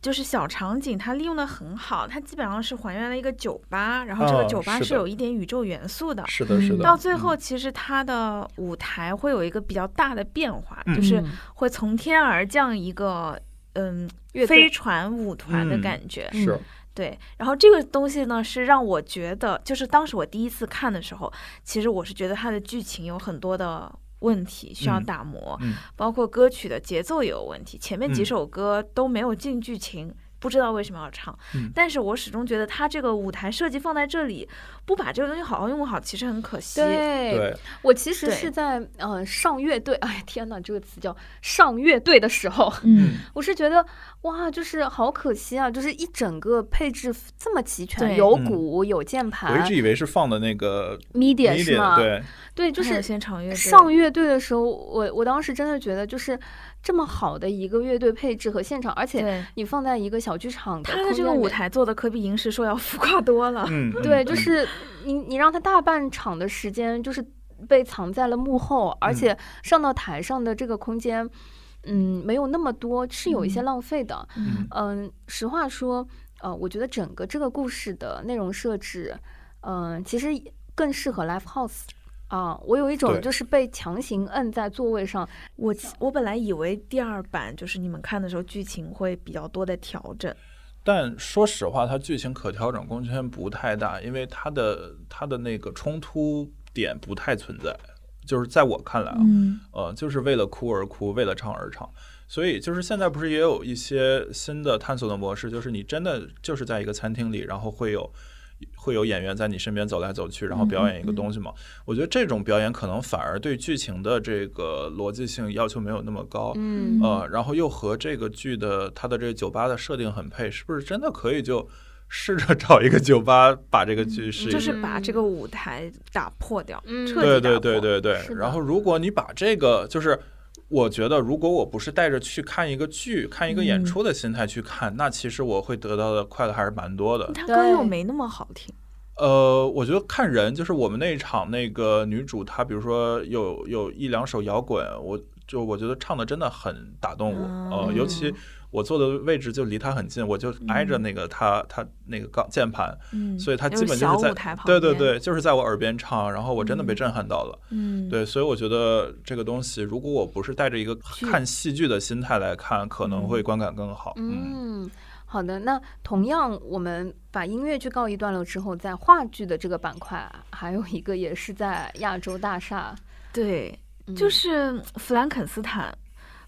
就是小场景，它利用的很好，它基本上是还原了一个酒吧，然后这个哦酒吧是有一点宇宙元素的。是的，是的。到最嗯后，其实它的舞台会有一个比较大的变化，嗯就是嗯会从天而降一个嗯飞船舞团的嗯感觉。是嗯对，然后这个东西呢，是让我觉得，就是当时我第一次看的时候，其实我是觉得它的剧情有很多的问题需要嗯打磨，嗯包括歌曲的节奏也有问题，前面几嗯首歌都没有进剧情。不知道为什么要唱，嗯。但是我始终觉得他这个舞台设计放在这里，不把这个东西好好用好，其实很可惜。对，对，我其实是在呃上乐队，哎天呐，这个词叫上乐队的时候，嗯，我是觉得哇，就是好可惜啊，就是一整个配置这么齐全，有鼓有键盘。我一直以为是放的那个，media 是吗？对，对，就是上乐队的时候，我我当时真的觉得就是这么好的一个乐队配置和现场，而且你放在一个小剧场的他的这个舞台做的可比银石说要浮夸多了。嗯，对，就是你你让他大半场的时间就是被藏在了幕后，而嗯且上到台上的这个空间，嗯，没有那么多，是有一些嗯浪费的。嗯嗯，实话说，呃，我觉得整个这个故事的内容设置，嗯、其实更适合 live house。啊，我有一种就是被强行摁在座位上，我我本来以为第二版就是你们看的时候剧情会比较多的调整，但说实话，它剧情可调整空间不太大，因为它的它的那个冲突点不太存在，就是在我看来啊，嗯。呃，就是为了哭而哭，为了唱而唱。所以就是现在不是也有一些新的探索的模式，就是你真的就是在一个餐厅里，然后会有会有演员在你身边走来走去，然后表演一个东西嘛。我觉得这种表演可能反而对剧情的这个逻辑性要求没有那么高。嗯呃，然后又和这个剧的它的这个酒吧的设定很配，是不是真的可以就试着找一个酒吧把这个剧试一试？就是把这个舞台打破掉，嗯彻对对。对对对然后，如果你把这个，就是我觉得，如果我不是带着去看一个剧、看一个演嗯出的心态去看，那其实我会得到的快乐还是蛮多的。他歌又没那么好听，呃，我觉得看人，就是我们那一场那个女主，她比如说有有一两首摇滚，我就我觉得唱的真的很打动我，呃，嗯尤其我坐的位置就离他很近，我就挨着那个他他那个钢键盘，嗯，所以他基本就是在舞台旁，对对对，就是在我耳边唱，然后我真的被嗯震撼到了。嗯，对，所以我觉得这个东西，如果我不是带着一个看戏剧的心态来看，可能会嗯观感更好。嗯嗯，好的。那同样，我们把音乐剧告一段落之后，在话剧的这个板块啊，还有一个也是在亚洲大厦，对，嗯就是弗兰肯斯坦。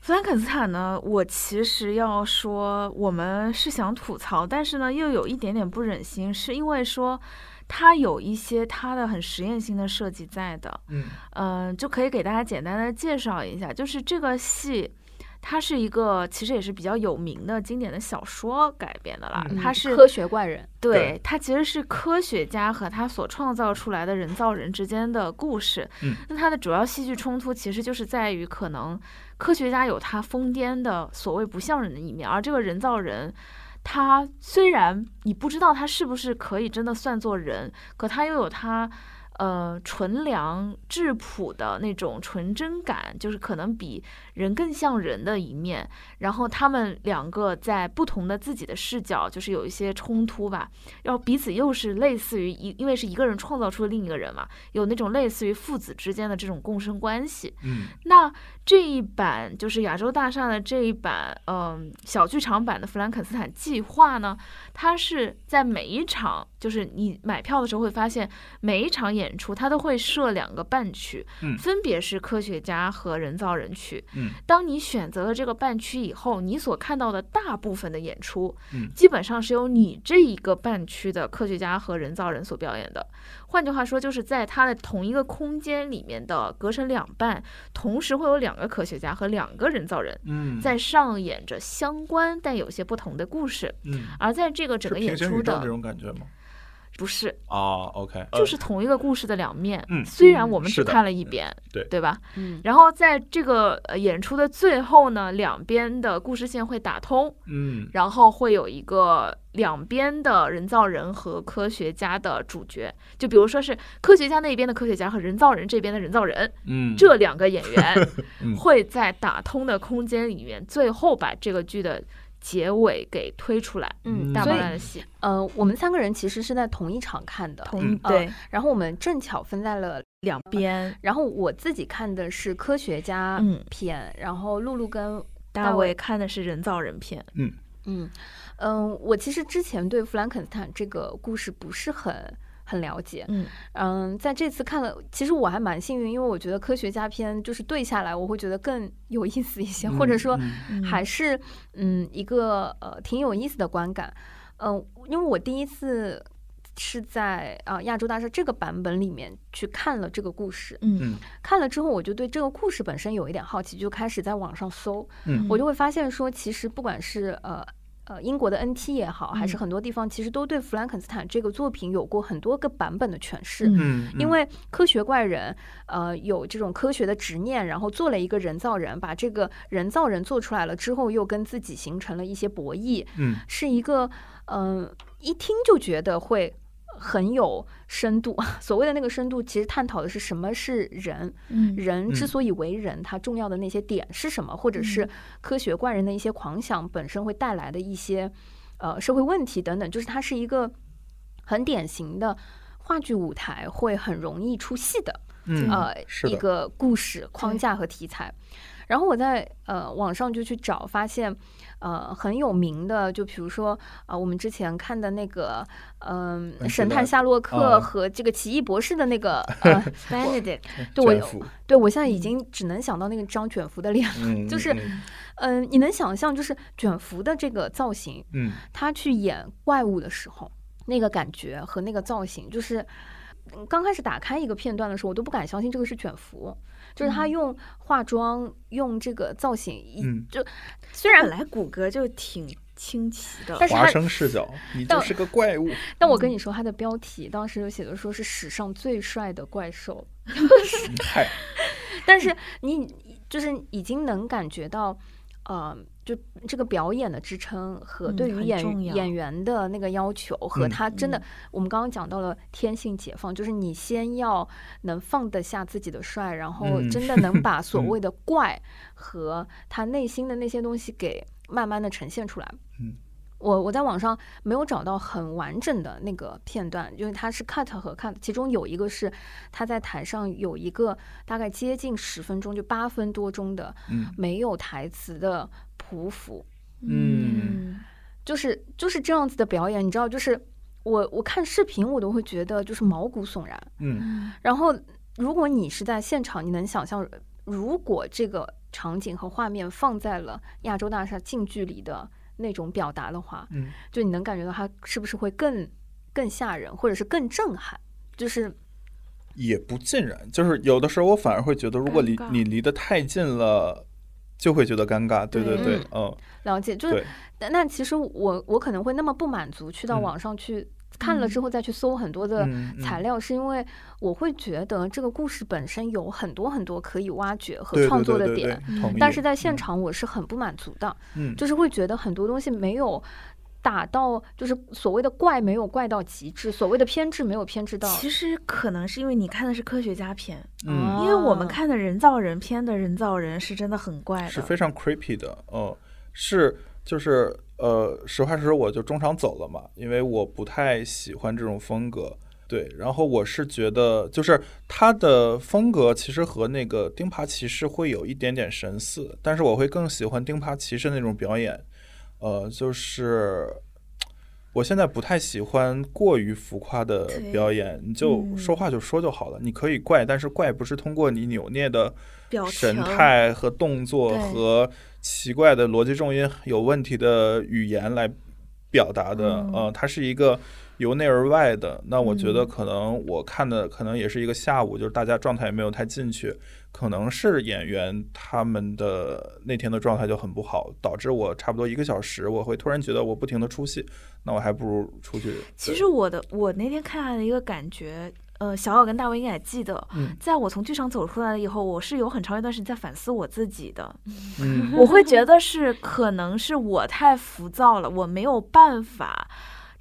弗兰肯斯坦呢，我其实要说，我们是想吐槽，但是呢，又有一点点不忍心，是因为说它有一些它的很实验性的设计在的。嗯嗯、就可以给大家简单的介绍一下，就是这个戏，它是一个其实也是比较有名的经典的小说改编的啦。嗯它是科学怪人，对对，它其实是科学家和他所创造出来的人造人之间的故事。嗯，那它的主要戏剧冲突其实就是在于，可能科学家有他疯癫的所谓不像人的一面，而这个人造人。他虽然你不知道他是不是可以真的算作人，可他又有他呃纯良质朴的那种纯真感，就是可能比人更像人的一面。然后他们两个在不同的自己的视角，就是有一些冲突吧，然后彼此又是类似于一，因为是一个人创造出了另一个人嘛，有那种类似于父子之间的这种共生关系。嗯那这一版就是亚洲大厦的这一版，嗯、小剧场版的《弗兰肯斯坦计划》呢，它是在每一场，就是你买票的时候会发现，每一场演出它都会设两个半区，嗯分别是科学家和人造人区。嗯当你选择了这个半区以后，你所看到的大部分的演出，嗯基本上是由你这一个半区的科学家和人造人所表演的。换句话说，就是在它的同一个空间里面的隔成两半，同时会有两个科学家和两个人造人嗯，在上演着相关但有些不同的故事。嗯而在这个整个演出行宇宙这的种感觉吗？不是，啊，OK，就是同一个故事的两面。嗯。虽然我们只看了一遍，对。对吧？嗯。然后在这个呃演出的最后呢，两边的故事线会打通，嗯。然后会有一个两边的人造人和科学家的主角，就比如说是科学家那边的科学家和人造人这边的人造人，嗯，这两个演员 嗯。会在打通的空间里面，最后把这个剧的结尾给推出来。嗯所以爆炸的戏，呃，我们三个人其实是在同一场看的，同嗯对然后我们正巧分在了两边，然后我自己看的是科学家嗯片，然后露露跟大卫卫看的是人造人片，嗯嗯，我其实之前对弗兰肯斯坦这个故事不是很很了解，嗯。嗯，在这次看了，其实我还蛮幸运，因为我觉得科学家片就是对下来，我会觉得更有意思一些，或者说还是嗯一个呃挺有意思的观感。嗯、因为我第一次是在啊、呃亚洲大厦这个版本里面去看了这个故事，嗯。嗯。看了之后我就对这个故事本身有一点好奇，就开始在网上搜，嗯。我就会发现说，其实不管是呃。呃，英国的 NT 也好，还是嗯很多地方其实都对弗兰肯斯坦这个作品有过很多个版本的诠释。嗯嗯，因为科学怪人，呃，有这种科学的执念，然后做了一个人造人，把这个人造人做出来了之后，又跟自己形成了一些博弈，嗯是一个，嗯、一听就觉得会很有深度。所谓的那个深度，其实探讨的是什么是人，嗯人之嗯所以为人，他重要的那些点是什么，或者是嗯科学怪人的一些狂想本身会带来的一些呃社会问题等等，就是它是一个很典型的话剧舞台会很容易出戏的嗯呃一个故事框架和题材。然后我在呃网上就去找，发现呃很有名的，就比如说呃我们之前看的那个嗯、神探夏洛克啊。和这个奇异博士的那个 呃 Benedict，对我对我现在已经只能想到那个张卷福的脸了。嗯 就是嗯嗯、你能想象，就是卷福的这个造型，嗯。他去演怪物的时候，那个感觉和那个造型，就是嗯刚开始打开一个片段的时候，我都不敢相信这个是卷福，就是他嗯。用化妆、用这个造型，一嗯。就虽然本，来骨骼就挺清奇的，华但是华生视角，你就是个怪物。但我跟你说，他的标题当时就写的说是史上最帅的怪兽，嗨，但是你就是已经能感觉到，呃，就这个表演的支撑和嗯对于演、演员的那个要求，和嗯他真的，嗯我们刚刚讲到了天性解放，就是你先要能放得下自己的帅，然后嗯真的 能把所嗯谓的怪和他内心的那些东西给慢慢的呈现出来。嗯。我我在网上没有找到很完整的那个片段，因为它是 cut 和 cut，其中有一个是他在台上有一个大概接近十分钟，就八分多钟的嗯没有台词的匍匐，嗯就是就是这样子的表演，你知道，就是我我看视频我都会觉得就是毛骨悚然。嗯然后如果你是在现场，你能想象，如果这个场景和画面放在了亚洲大厦近距离的那种表达的话，嗯就你能感觉到它是不是会更更吓人，或者是更震撼？就是也不尽然，就是有的时候我反而会觉得，如果离你离得太近了，就会觉得尴尬。对对对对嗯，嗯，了解，就是对，但但其实我我可能会那么不满足，去到嗯网上去看了之后再去搜很多的材料，是因为我会觉得这个故事本身有很多很多可以挖掘和创作的点。但是在现嗯，场我是很不满足的，嗯，就是会觉得很多东西没有。打到就是所谓的怪没有怪到极致，所谓的偏执没有偏执到，其实可能是因为你看的是科学家片，嗯，因为我们啊看的人造人片的人造人是真的很怪的，是非常 creepy 的，嗯，是就是呃，实话实说，我就中场走了嘛，因为我不太喜欢这种风格。对，然后我是觉得，就是他的风格其实和那个钉耙骑士会有一点点神似，但是我会更喜欢钉耙骑士那种表演，呃，就是我现在不太喜欢过于浮夸的表演，你就嗯说话就说就好了，你可以怪，但是怪不是通过你扭捏的神态和动作和奇怪的逻辑重音有问题的语言来表达的，嗯呃，它是一个由内而外的。那我觉得嗯可能我看的可能也是一个下午，就是大家状态也没有太进去，可能是演员他们的那天的状态就很不好，导致我差不多一个小时，我会突然觉得我不停的出戏，那我还不如出去。其实我的我那天看下的一个感觉，呃，小奥跟大卫应该也记得，嗯在我从剧场走出来了以后，我是有很长一段时间在反思我自己的。嗯 我会觉得是可能是我太浮躁了，我没有办法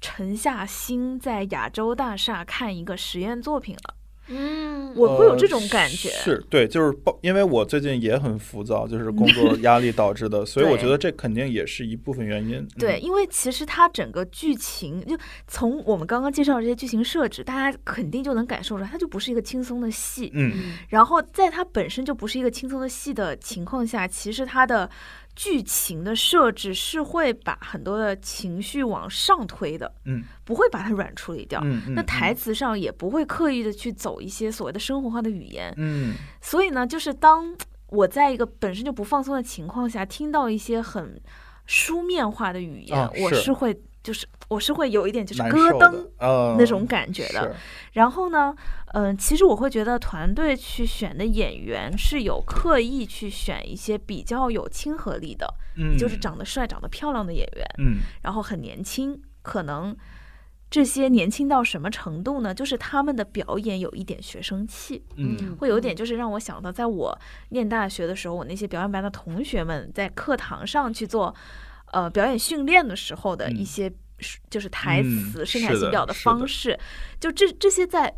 沉下心在亚洲大厦看一个实验作品了。嗯，呃我会有这种感觉。是对，就是包，因为我最近也很浮躁，就是工作压力导致的，所以我觉得这肯定也是一部分原因。对，嗯，因为其实它整个剧情，就从我们刚刚介绍的这些剧情设置，大家肯定就能感受出来，它就不是一个轻松的戏。嗯然后在它本身就不是一个轻松的戏的情况下，其实它的剧情的设置是会把很多的情绪往上推的，嗯。不会把它软处理掉。嗯嗯，那台词上也不会刻意的去走一些所谓的生活化的语言，嗯。所以呢，就是当我在一个本身就不放松的情况下，听到一些很书面化的语言，我是会就是我是会有一点就是咯噔那种感觉的。是然后呢，嗯、其实我会觉得团队去选的演员是有刻意去选一些比较有亲和力的，嗯就是长得帅、长得漂亮的演员，嗯然后很年轻，可能。这些年轻到什么程度呢？就是他们的表演有一点学生气，嗯会有点就是让我想到，在我念大学的时候，我那些表演班的同学们在课堂上去做呃表演训练的时候的一嗯些就是台嗯词、声是的台形表的方式，就这这些在。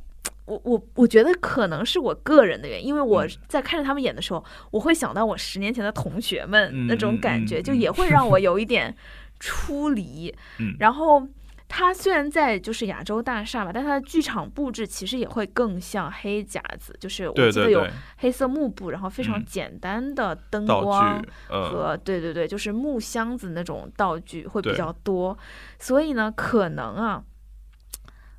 我我我觉得可能是我个人的原因，因为我嗯在看着他们演的时候，我会想到我十年前的同学们嗯那种嗯感觉，嗯嗯就也会让我有一点出离。嗯然后它虽然在就是亚洲大厦吧，但它的剧场布置其实也会更像黑夹子，就是我记得有黑色幕布，然后非常嗯。简单的灯光和对对对，就是木箱子那种道具会比较多，所以呢，可能啊，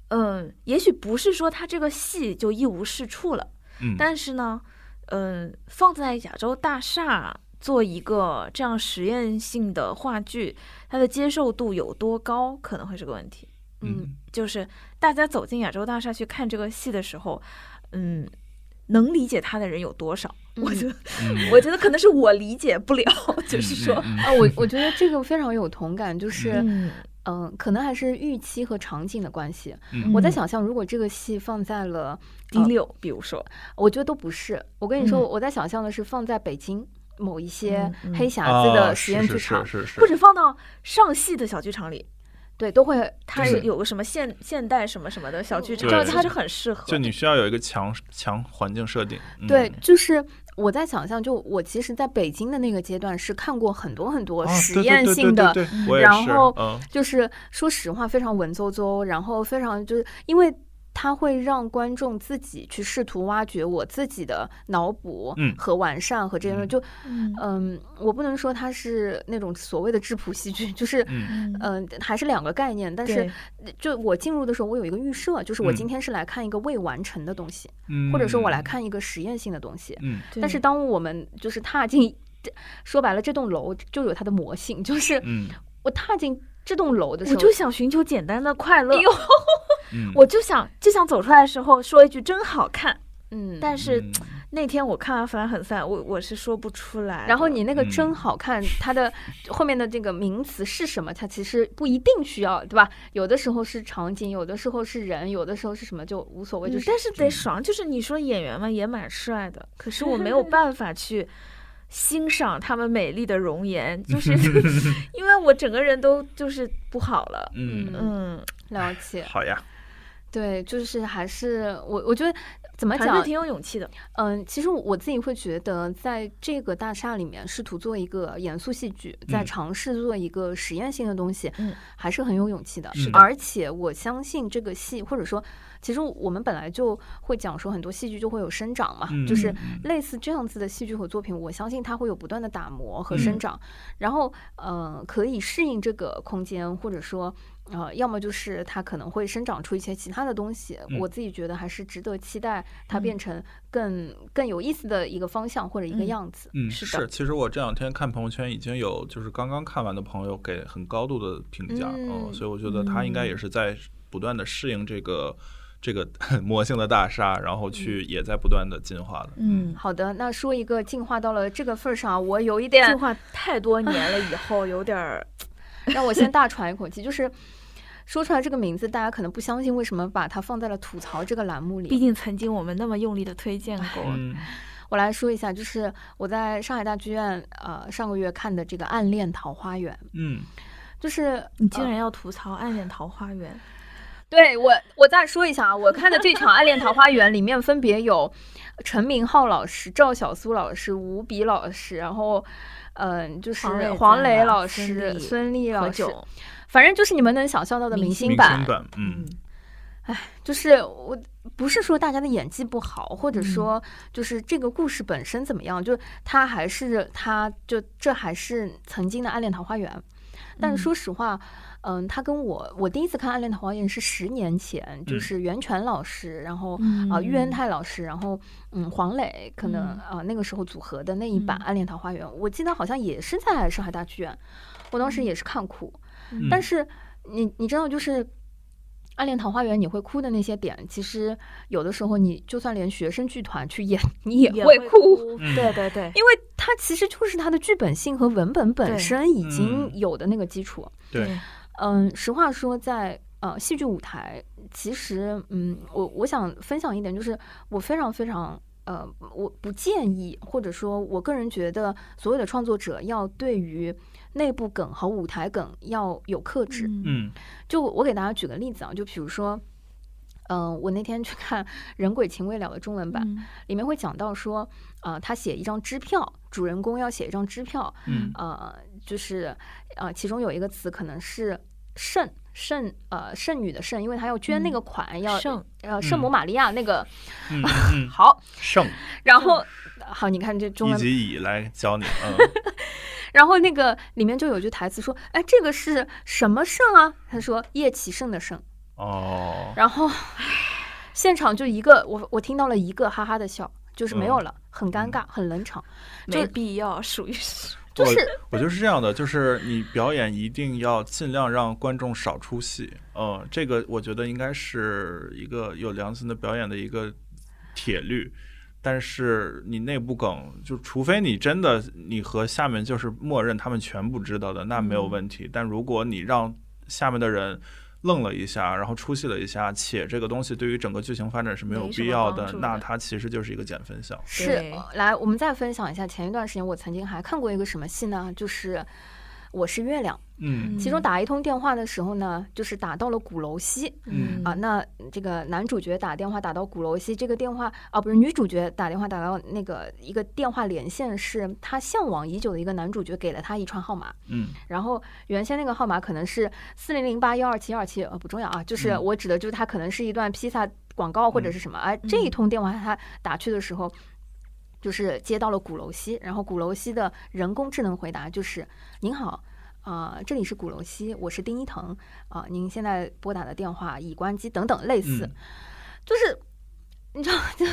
嗯，也许不是说它这个戏就一无是处了，嗯。但是呢，嗯，放在亚洲大厦做一个这样实验性的话剧，它的接受度有多高，可能会是个问题。嗯就是大家走进亚洲大厦去看这个戏的时候，嗯，能理解他的人有多少？我觉得，嗯我觉得可能是我理解不了，就是说，嗯嗯啊，我我觉得这个非常有同感，就是嗯，嗯、可能还是预期和场景的关系。嗯我在嗯想象，如果这个戏放在了第六，比如说，我觉得都不是。我跟你说，嗯我在想象的是放在北京，某一些黑匣子的啊实验剧场，是是是或者放到上戏的小剧场里，对，都会它是有个什么现现代什么什么的小剧场，对它是很适合。就你需要有一个强强环境设定。嗯对，就是我在想象，就我其实在北京的那个阶段是看过很多很多啊实验性的，然后嗯就是说实话非常文绉绉，然后非常就是因为。它会让观众自己去试图挖掘我自己的脑补嗯。和完善和这些东西，嗯。就嗯。嗯，我不能说它是那种所谓的质朴戏剧，就是嗯。还是两个概念。但是就我进入的时候，我有一个预设，就是我嗯。今天是来看一个未完成的东西，嗯，或者说我来看一个实验性的东西。嗯。但是当我们就是踏进，这 说白了，这栋楼就有它的魔性，就是嗯。我踏进这栋楼的时候，我就想寻求简单的快乐哎，呦，嗯，我就想就想走出来的时候说一句真好看。嗯，但是嗯那天我看完《凡很散》，我我是说不出来。然后你那个嗯真好看，它的后面的这个名词是什么？它其实不一定需要，对吧？有的时候是场景，有的时候是人，有的时候是什么就无所谓，就是嗯但是得爽，就是你说演员嘛也蛮帅的，可是我没有办法去欣赏他们美丽的容颜，就是 因为我整个人都就是不好了。嗯嗯，了解。好呀，对，就是还是我我觉得怎么讲挺有勇气的。嗯，其实我自己会觉得，在这个大厦里面试图做一个严肃戏剧，在嗯尝试做一个实验性的东西，嗯，还是很有勇气的。是的而且我相信这个戏，或者说，其实我们本来就会讲说，很多戏剧就会有生长嘛，就是嗯类似这样子的戏剧和作品，我相信它会有不断的打磨和生嗯长，然后呃，可以适应这个空间，或者说。呃，要么就是它可能会生长出一些其他的东西，嗯我自己觉得还是值得期待它嗯变成更、更有意思的一个方向或者一个嗯样子。嗯，是的是。其实我这两天看朋友圈，已经有就是刚刚看完的朋友给很高度的评价，嗯所以我觉得他应该也是在不断的适应这个这个 魔性的大厦，然后去也在不断的进化的。嗯，好的，那说一个进化到了这个份儿上，我有一点进化太多年了以后，有点儿 让我先大喘一口气，就是说出来这个名字，大家可能不相信，为什么把它放在了吐槽这个栏目里？毕竟曾经我们那么用力的推荐过。嗯我来说一下，就是我在上海大剧院呃上个月看的这个《暗恋桃花源》，嗯就是你竟然要吐槽《暗恋桃花源》对我，我再说一下啊，我看的这场《暗恋桃花源》里面分别有陈明昊老师、赵小苏老师、吴比老师，然后嗯、就是黄磊老师、孙俪老师，反正就是你们能想象到的明明星版星。版，嗯。就是我不是说大家的演技不好，或者嗯。说就是这个故事本身怎么样，就他还是他就这还是曾经的《暗恋桃花源》，但是嗯。说实话，嗯，他跟我我第一次看《暗恋桃花源》是十年前，就嗯。是袁泉老师，然后嗯啊、喻恩泰老师，然后嗯黄磊可能嗯。啊、那个时候组合的那一版嗯《暗恋桃花源》，我记得好像也是在上海大剧院，我当时也是看哭，嗯。但是你你知道就是。暗恋桃花源，你会哭的那些点，其实有的时候你就算连学生剧团去演，你也也会哭，嗯。对对对，因为它其实就是它的剧本性和文本本身已经嗯。有的那个基础。对，嗯，实话说在，呃戏剧舞台，其实嗯，我我想分享一点，就是我非常非常呃，我不建议，或者说我个人觉得，所有的创作者要对于内部梗和舞台梗要有克制。嗯嗯就我给大家举个例子啊，就比如说。嗯、我那天去看《人鬼情未了》的中文版，嗯里面会讲到说，呃，他写一张支票，主人公要写一张支票，嗯呃，就是呃，其中有一个词可能是圣圣呃圣女的圣，因为她要捐那个款，要圣呃圣母玛利亚那个、嗯 嗯，好，圣。然后好，你看这中文以，及乙来教你，嗯。然后那个里面就有句台词说，哎，这个是什么圣啊？他说叶启圣的圣，哦，然后现场就一个我我听到了一个哈哈的笑，就是没有嗯了，很尴尬，很冷场，没必要，属于是就是我觉得是这样的，就是你表演一定要尽量让观众少出戏，嗯，这个我觉得应该是一个有良心的表演的一个铁律。但是你内部梗，就除非你真的你和下面就是默认他们全部知道的，那没有问题。但如果你让下面的人愣了一下，然后出戏了一下，且这个东西对于整个剧情发展是没有必要的，的那它其实就是一个减分项。是来，我们再分享一下前一段时间我曾经还看过一个什么戏呢？就是《我是月亮》，嗯。其中打一通电话的时候呢，就是打到了鼓楼西。嗯。啊，那这个男主角打电话打到鼓楼西，这个电话啊不是女主角打电话打到那个一个电话连线，是她向往已久的一个男主角给了她一串号码，嗯。然后原先那个号码可能是四零零八幺二七幺二七，呃不重要啊，就是嗯。我指的就是它可能是一段披萨广告或者是什么，而这一通电话他打去的时候。就是接到了鼓楼西，然后鼓楼西的人工智能回答就是：“您好，啊、这里是鼓楼西，我是丁一腾啊、您现在拨打的电话已关机，等等类似，嗯。就是你知道，就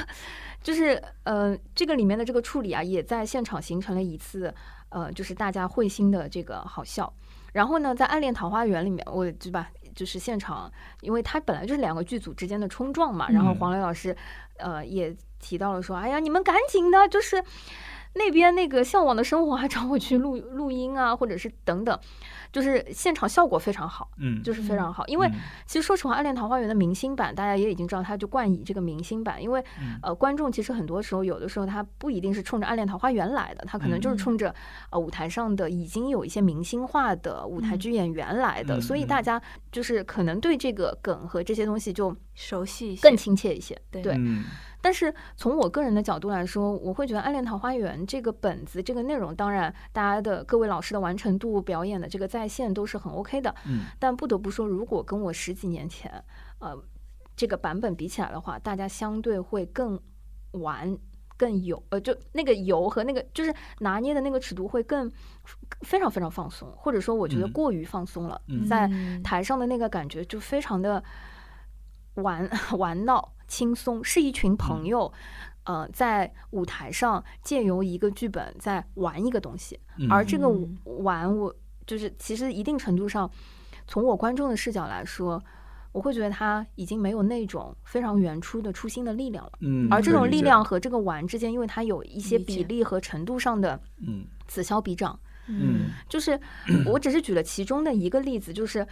就是呃，这个里面的这个处理啊，也在现场形成了一次呃，就是大家会心的这个好笑。然后呢，在《暗恋桃花源》里面，我对吧，就是现场，因为它本来就是两个剧组之间的冲撞嘛，然后嗯。黄磊老师呃也提到了说，哎呀，你们赶紧的，就是那边那个向往的生活还 找我去录录音啊，或者是等等，就是现场效果非常好，嗯，就是非常好，因为嗯其实说实话，《暗恋桃花源》的明星版，大家也已经知道，它就冠以这个明星版，因为、嗯呃，观众其实很多时候有的时候他不一定是冲着《暗恋桃花源》来的，他可能就是嗯冲着、呃舞台上的已经有一些明星化的舞台嗯剧演员来的，嗯。所以嗯大家就是可能对这个梗和这些东西就熟悉一些更亲切一些。对对，嗯但是从我个人的角度来说，我会觉得《暗恋桃花源》这个本子、这个内容，当然大家的各位老师的完成度、表演的这个在线都是很 OK 的。嗯但不得不说，如果跟我十几年前，呃，这个版本比起来的话，大家相对会更玩。更油，呃，就那个油和那个就是拿捏的那个尺度会更非常非常放松，或者说我觉得嗯过于放松了，嗯在嗯台上的那个感觉就非常的玩 玩闹轻松，是一群朋友，呃，在舞台上借由一个剧本在玩一个东西，嗯。而这个嗯。玩我就是其实一定程度上，从我观众的视角来说。我会觉得他已经没有那种非常原初的初心的力量了，嗯，而这种力量和这个玩之间，因为它有一些比例和程度上的嗯。此消彼长，嗯。就是 我只是举了其中的一个例子，就是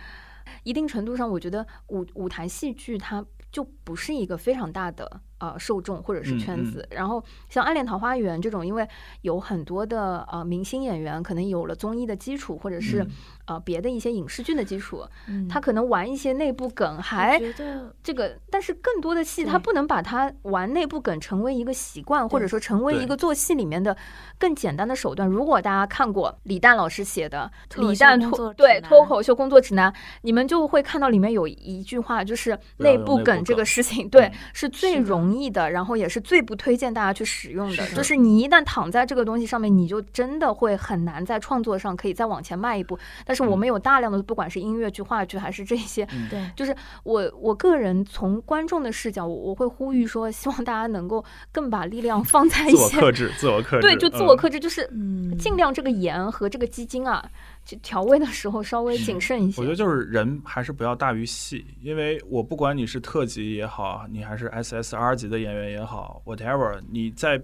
一定程度上，我觉得舞舞台戏剧它就不是一个非常大的呃受众或者是嗯嗯圈子。然后像《暗恋桃花源》这种，因为有很多的呃明星演员可能有了综艺的基础，或者是、嗯呃别的一些影视剧的基础，嗯他可能玩一些内部梗还。觉得这个，但是更多的戏，他不能把它玩内部梗成为一个习惯，或者说成为一个做戏里面的更简单的手段。如果大家看过李诞老师写的李诞脱对南脱口秀工作指南，你们就会看到里面有一句话，就是内部梗这个事情，对嗯，是最是的容易的，然后也是最不推荐大家去使用的。是就是你一旦躺在这个东西上面，你就真的会很难在创作上可以再往前迈一步。但是我嗯们有大量的，不管是音乐剧、话剧，还是这些嗯对就是我我个人从观众的视角，我我会呼吁说，希望大家能够更把力量放在一些自我克制，自我克制，对，就自我嗯克制，就是嗯尽量这个盐和这个鸡精啊，就调味的时候稍微谨慎一些。我觉得就是人还是不要大于戏，因为我不管你是特级也好，你还是 SSR 级的演员也好，whatever，你在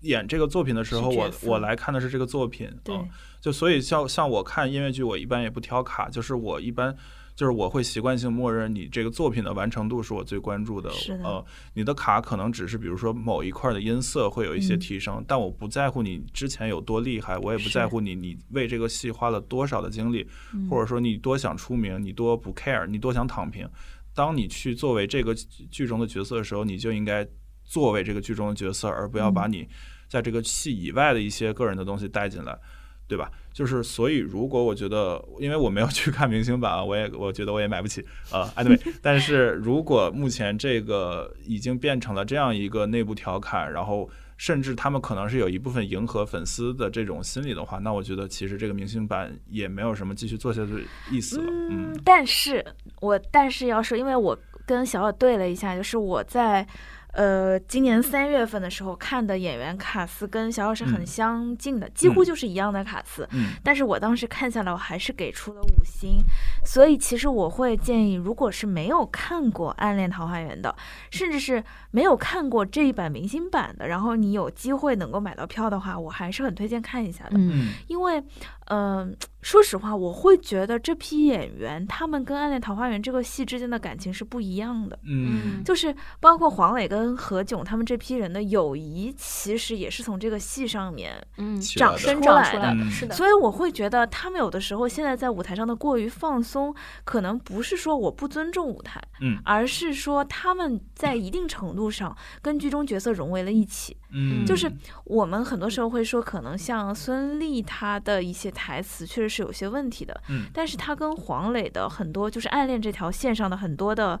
演这个作品的时候，我我来看的是这个作品，对嗯，就所以像像我看音乐剧，我一般也不挑卡，就是我一般。就是我会习惯性默认你这个作品的完成度是我最关注的，是的呃，你的卡可能只是比如说某一块的音色会有一些嗯。提升，但我不在乎你之前有多厉害，我也不在乎你你为这个戏花了多少的精力，嗯或者说你多想出名，你多不 care，你多想躺平。当你去作为这个剧中的角色的时候，你就应该作为这个剧中的角色，而不要把嗯你在这个戏以外的一些个人的东西带进来，对吧？就是所以，如果我觉得，因为我没有去看明星版啊，我也我觉得我也买不起啊、呃、，anyway，但是如果目前这个已经变成了这样一个内部调侃，然后。甚至他们可能是有一部分迎合粉丝的这种心理的话，那我觉得其实这个明星版也没有什么继续做下去的意思了。嗯嗯，但是我但是要说，因为我跟小小对了一下，就是我在呃今年三月份的时候看的演员卡斯跟小小是很嗯相近的，几乎嗯就是一样的卡斯。嗯但是我当时看下来，我还是给出了五星，所以其实我会建议，如果是没有看过《暗恋桃花源》的，甚至是没有看过这一版明星版的，然后你有机会能够买到票的话，我还是很推荐看一下的。嗯嗯因为，嗯、说实话，我会觉得这批演员他们跟《暗恋桃花源》这个戏之间的感情是不一样的。嗯就是包括黄磊跟何炅他们这批人的友谊，其实也是从这个戏上面嗯，长生出来的。长出来的，嗯是的，所以我会觉得他们有的时候现在在舞台上的过于放松，可能不是说我不尊重舞台，嗯而是说他们在一定程度上跟剧中角色融为了一起。嗯，就是我们很多时候会说，可能像孙俪她的一些台词确实是有些问题的，嗯但是她跟黄磊的很多就是暗恋这条线上的很多的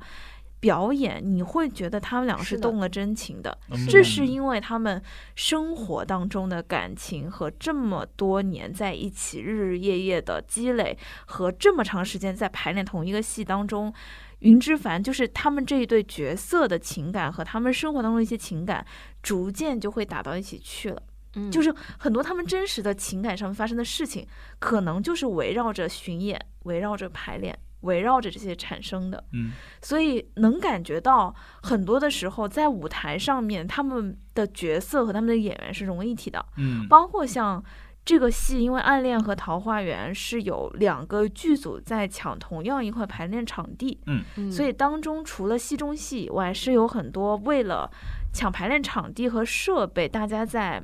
表演，你会觉得他们两个是动了真情的。嗯这是因为他们生活当中的感情和这么多年在一起日日夜夜的积累，和这么长时间在排练同一个戏当中，云之凡就是他们这一对角色的情感和他们生活当中一些情感，逐渐就会打到一起去了。嗯就是很多他们真实的情感上面发生的事情，可能就是围绕着巡演、围绕着排练、围绕着这些产生的。嗯所以能感觉到很多的时候，在舞台上面，他们的角色和他们的演员是融为一体的。嗯包括像这个戏，因为《暗恋》和《桃花源》是有两个剧组在抢同样一块排练场地，嗯。所以当中除了戏中戏以外，是有很多为了抢排练场地和设备，大家在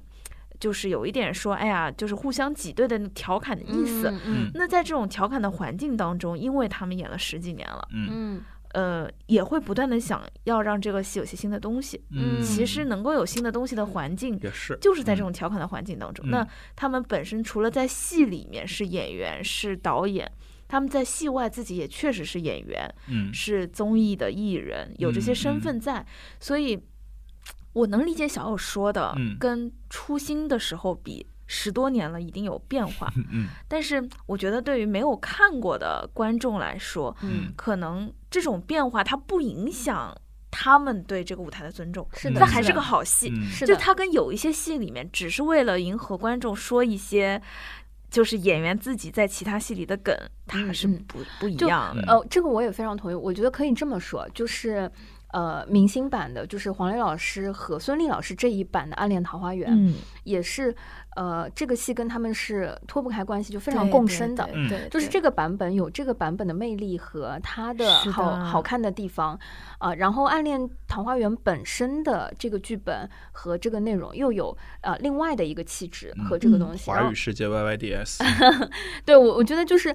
就是有一点说，哎呀，就是互相挤兑的调侃的意思。嗯嗯。那在这种调侃的环境当中，因为他们演了十几年了，嗯。嗯呃，也会不断的想要让这个戏有些新的东西。嗯其实能够有新的东西的环境，也是，就是在这种调侃的环境当中。嗯那他们本身除了在戏里面是演员、是导演，他们在戏外自己也确实是演员、嗯是综艺的艺人，有这些身份在，所以我能理解小友说的，嗯跟初心的时候比。十多年了，一定有变化。嗯嗯但是我觉得，对于没有看过的观众来说，嗯，可能这种变化它不影响他们对这个舞台的尊重，是的，那还是个好戏。是的，它跟有一些戏里面只是为了迎合观众说一些，就是演员自己在其他戏里的梗，它还是嗯不不一样的。嗯呃，这个我也非常同意。我觉得可以这么说，就是呃，明星版的，就是黄磊老师和孙俪老师这一版的《暗恋桃花源》，嗯，也是呃，这个戏跟他们是脱不开关系，就非常共生的。嗯对对对就是这个版本有这个版本的魅力和它的好的好看的地方啊、然后《暗恋桃花源》本身的这个剧本和这个内容又有呃另外的一个气质和这个嗯东西。华语世界 YYDS，对我我觉得就是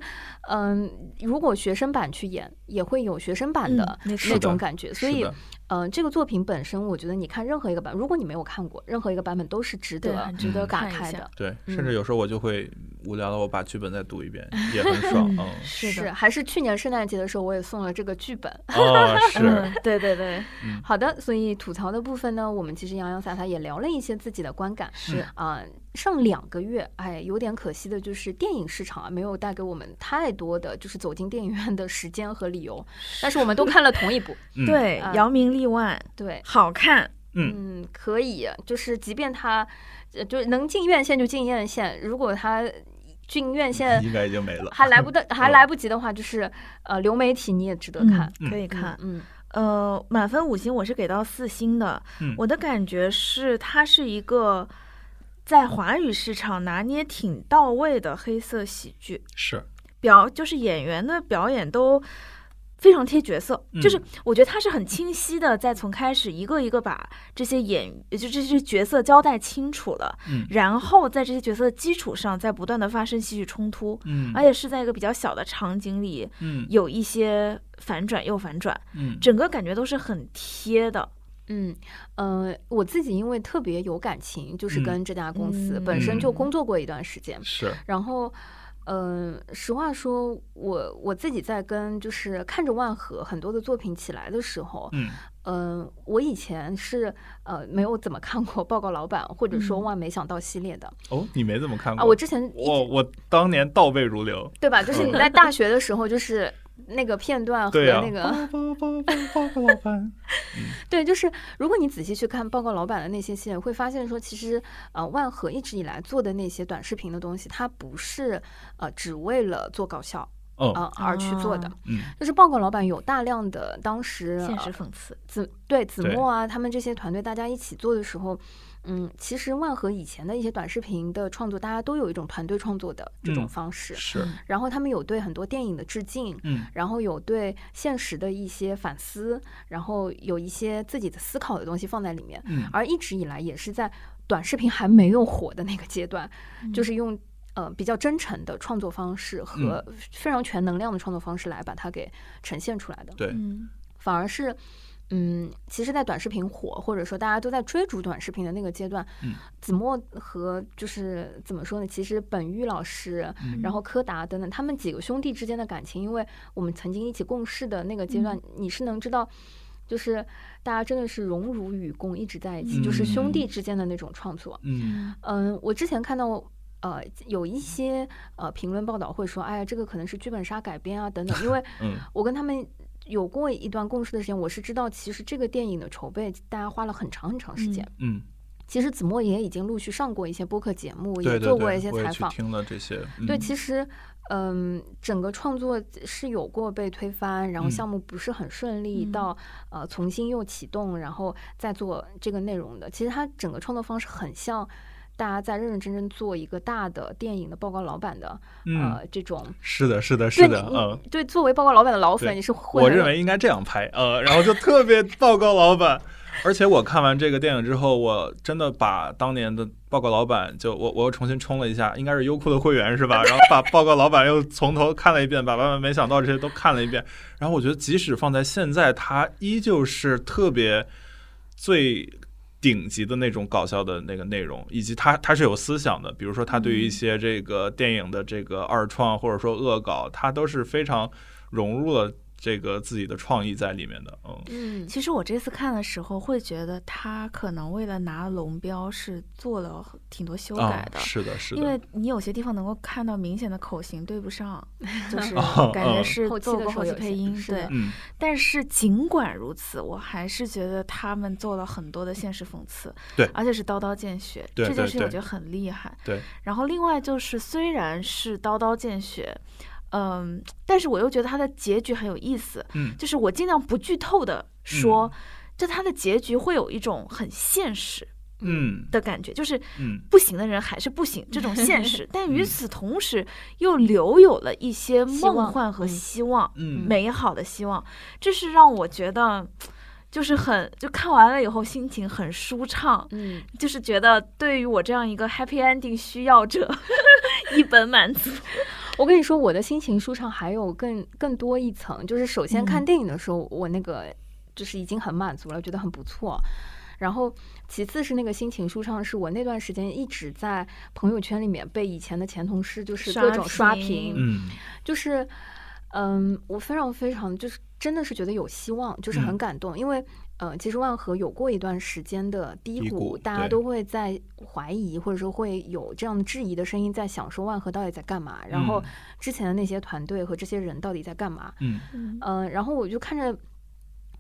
嗯、如果学生版去演，也会有学生版的那种感觉。所以嗯、这个作品本身，我觉得你看任何一个版，如果你没有看过，任何一个版本都是值得值得嗯打看一下开的。对，嗯甚至有时候我就会无聊了，我把剧本再读一遍，也很爽。嗯，是的，还是去年圣诞节的时候，我也送了这个剧本。哦，是，嗯，对对对，好的，所以吐槽的部分呢，我们其实洋洋洒洒也聊了一些自己的观感。是啊、上两个月，哎，有点可惜的就是电影市场啊，没有带给我们太多的就是走进电影院的时间和理由。但是我们都看了同一部，嗯，对啊，扬名立万，对，好看，嗯，可以，就是即便它，呃就能进院线就进院线，如果它进院线应该已经没了。还来不得，还嗯来不及的话，就是呃流媒体你也值得看。嗯可以看。嗯呃，满分五星我是给到四星的。嗯我的感觉是，它是一个在华语市场拿捏挺到位的黑色喜剧，是，表就是演员的表演都。非常贴角色，就是嗯我觉得他是很清晰的，在从开始一个一个把这些演就这些角色交代清楚了，嗯。然后在这些角色的基础上，在不断的发生戏剧冲突，嗯，而且是在一个比较小的场景里，嗯。有一些反转又反转，嗯。整个感觉都是很贴的。嗯呃，我自己因为特别有感情，就是嗯跟这家公司、嗯本身就嗯工作过一段时间，是，然后。嗯、实话说，我我自己在跟就是看着万和很多的作品起来的时候，嗯嗯、我以前是呃没有怎么看过《报告老板》或者说《嗯万没想到》系列的、哦，你没怎么看过啊，我之前我我当年倒背如流。对吧？就是你在大学的时候，就是那个片段和、那个、报告老板，对，就是如果你仔细去看报告老板的那些系列，会发现说，其实呃，万和一直以来做的那些短视频的东西，它不是呃只为了做搞笑哦，啊、而去做的。就是报告老板有大量的当时现实呃讽刺，子对子墨啊，他们这些团队大家一起做的时候，嗯，其实万和以前的一些短视频的创作，大家都有一种团队创作的这种嗯方式，是，然后他们有对很多电影的致敬，嗯然后有对现实的一些反思，然后有一些自己的思考的东西放在里面。嗯而一直以来也是在短视频还没有火的那个阶段，嗯就是用呃比较真诚的创作方式和非常全能量的创作方式来把它给呈现出来的。对，嗯反而是，嗯，其实，在短视频火或者说大家都在追逐短视频的那个阶段，嗯子墨和就是怎么说呢？其实本玉老师，嗯然后柯达等等，他们几个兄弟之间的感情，因为我们曾经一起共事的那个阶段，你是能知道。就是大家真的是荣辱与共，一直在一起，就是兄弟之间的那种创作。嗯嗯，我之前看到呃有一些呃评论报道会说，哎呀，这个可能是剧本杀改编啊等等，因为嗯我跟他们有过一段共事的时间，我是知道其实这个电影的筹备大家花了很长很长时间。嗯，其实子墨也已经陆续上过一些播客节目，对对也做过一些采访。听了这些，对，嗯其实，嗯，整个创作是有过被推翻，然后嗯项目不是很顺利，嗯到呃重新又启动，然后再做这个内容的。其实它整个创作方式很像大家在认认真真做一个大的电影的报告老板的、嗯，呃这种。是的，是的，是的，嗯。对，作为报告老板的老粉，你是会我认为应该这样拍，呃，然后就特别报告老板。而且我看完这个电影之后，我真的把当年的报告老板就我我又重新充了一下，应该是优酷的会员是吧？然后把报告老板又从头看了一遍，把万万没想到这些都看了一遍。然后我觉得即使放在现在，它依旧是特别最。顶级的那种搞笑的那个内容，以及他他是有思想的，比如说他对于一些这个电影的这个二创或者说恶搞，他都是非常融入了这个自己的创意在里面的。嗯，嗯，其实我这次看的时候会觉得他可能为了拿龙标是做了挺多修啊改的。是的，是的，因为你有些地方能够看到明显的口型对不上，就是哦感觉嗯是后期做过后期配音，对。嗯但是尽管如此，我还是觉得他们做了很多的现实讽刺，对而且是刀刀见血，这件事情我觉得很厉害。对，然后另外就是虽然是刀刀见血，嗯，但是我又觉得它的结局很有意思，嗯就是我尽量不剧透的说，就它的结局会有一种很现实嗯的感觉，就是嗯不行的人还是不行这种现实，但与嗯此同时又留有了一些梦幻和嗯希望，嗯美好的希望，这是让我觉得。就是很，就看完了以后心情很舒畅，嗯，就是觉得对于我这样一个 happy ending 需要者，一本满足。我跟你说，我的心情舒畅还有更更多一层，就是首先看嗯。电影的时候，我那个就是已经很满足了，觉得很不错。然后，其次是那个心情舒畅，是我那段时间一直在朋友圈里面被以前的前同事就是各种刷屏就是，嗯，我非常非常就是真的是觉得有希望，就是很嗯。感动，因为呃，其实万和有过一段时间的低低谷，大家都会在怀疑，或者说会有这样的质疑的声音，在想说万和到底在干嘛，然后嗯。之前的那些团队和这些人到底在干嘛，嗯。嗯。呃、然后我就看着。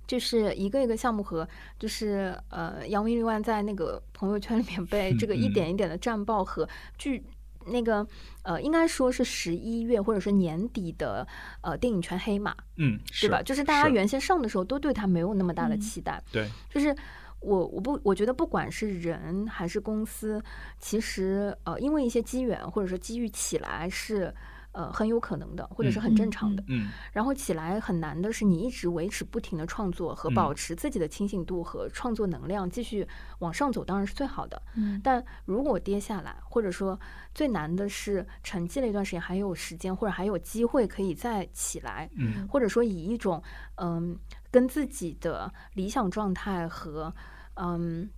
就是一个一个项目和，就是呃，杨明万在那个朋友圈里面被这个一嗯。点一点的战报和剧那个呃，应该说是十一月或者是年底的呃电影圈黑马，嗯，对吧？就是大家原先上的时候都对他没有那么大的嗯期待，对，就是我我不我觉得不管是人还是公司，其实呃因为一些机缘或者说机遇起来是。呃，很有可能的，或者是很正常的。嗯然后起来很难的是，你一直维持不停的创作和嗯保持自己的清醒度和创作能量，继续往上走，当然是最好的。嗯但如果跌下来，或者说最难的是沉寂了一段时间，还有时间或者还有机会可以再起来，嗯或者说以一种嗯跟自己的理想状态和嗯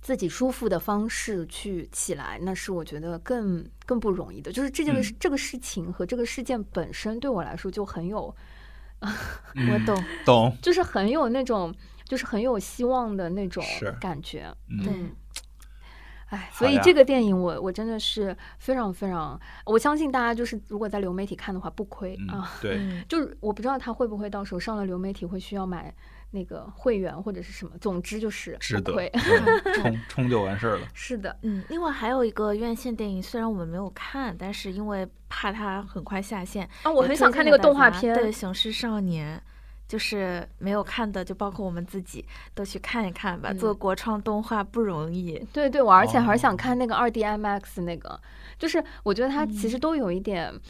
自己舒服的方式去起来，那是我觉得更更不容易的。就是这件这个事情和这个事件本身对我来说就很有，嗯我懂，懂，就是很有那种就是很有希望的那种感觉。嗯。对。嗯，哎，所以这个电影我我真的是非常非常，我相信大家就是如果在流媒体看的话不亏嗯啊。对，嗯 就是我不知道他会不会到时候上了流媒体会需要买那个会员或者是什么，总之就是值得 冲冲就完事儿了。是的，嗯，另外还有一个院线电影，虽然我们没有看，但是因为怕它很快下线，啊，我很想看那个动画片。对，《雄狮少年》就是没有看的，就包括我们自己都去看一看吧。嗯做国创动画不容易，对对，我而且还是想哦看那个二 D IMAX 那个，就是我觉得它其实都有一点，嗯、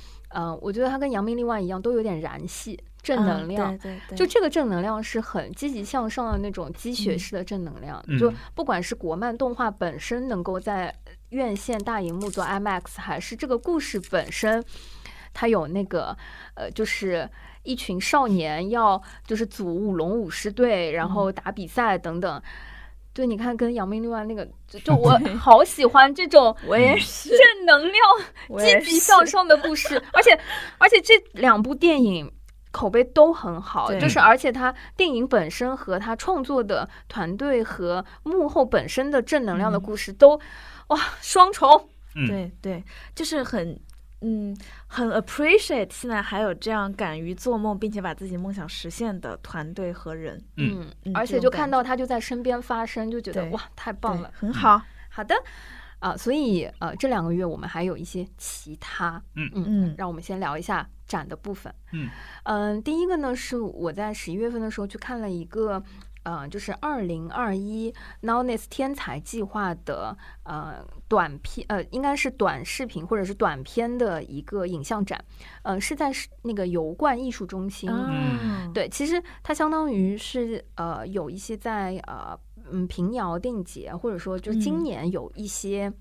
我觉得他跟扬名立万一样，都有点燃系正能嗯量。对对对，就这个正能量是很积极向上的那种鸡血嗯式的正能量，嗯就不管是国漫动画本身能够在院线大荧幕做 IMAX，还是这个故事本身，它有那个呃，就是一群少年要就是组舞龙舞狮队，然后打比赛等等。对，你看跟扬名立万那个，就就 我好喜欢这种我也是，正能量、积极向上的故事，而且而且这两部电影口碑都很好，就是而且它电影本身和它创作的团队和幕后本身的正能量的嗯故事都、哇双重，嗯，对对，就是很。嗯，很 appreciate 现在还有这样敢于做梦，并且把自己梦想实现的团队和人，嗯。嗯而且就看到他就在身边发生，就觉得哇太棒了。很好。好的，啊、所以呃这两个月我们还有一些其他，嗯。嗯嗯。让我们先聊一下展的部分。嗯。嗯，第一个呢是我在十一月份的时候去看了一个，呃，就是二零二一 Nowness 天才计划的呃短片，呃，应该是短视频或者是短片的一个影像展，呃，是在是那个油罐艺术中心。嗯，对，其实它相当于是呃有一些在呃嗯平遥电影节，或者说就是今嗯年有一些。嗯，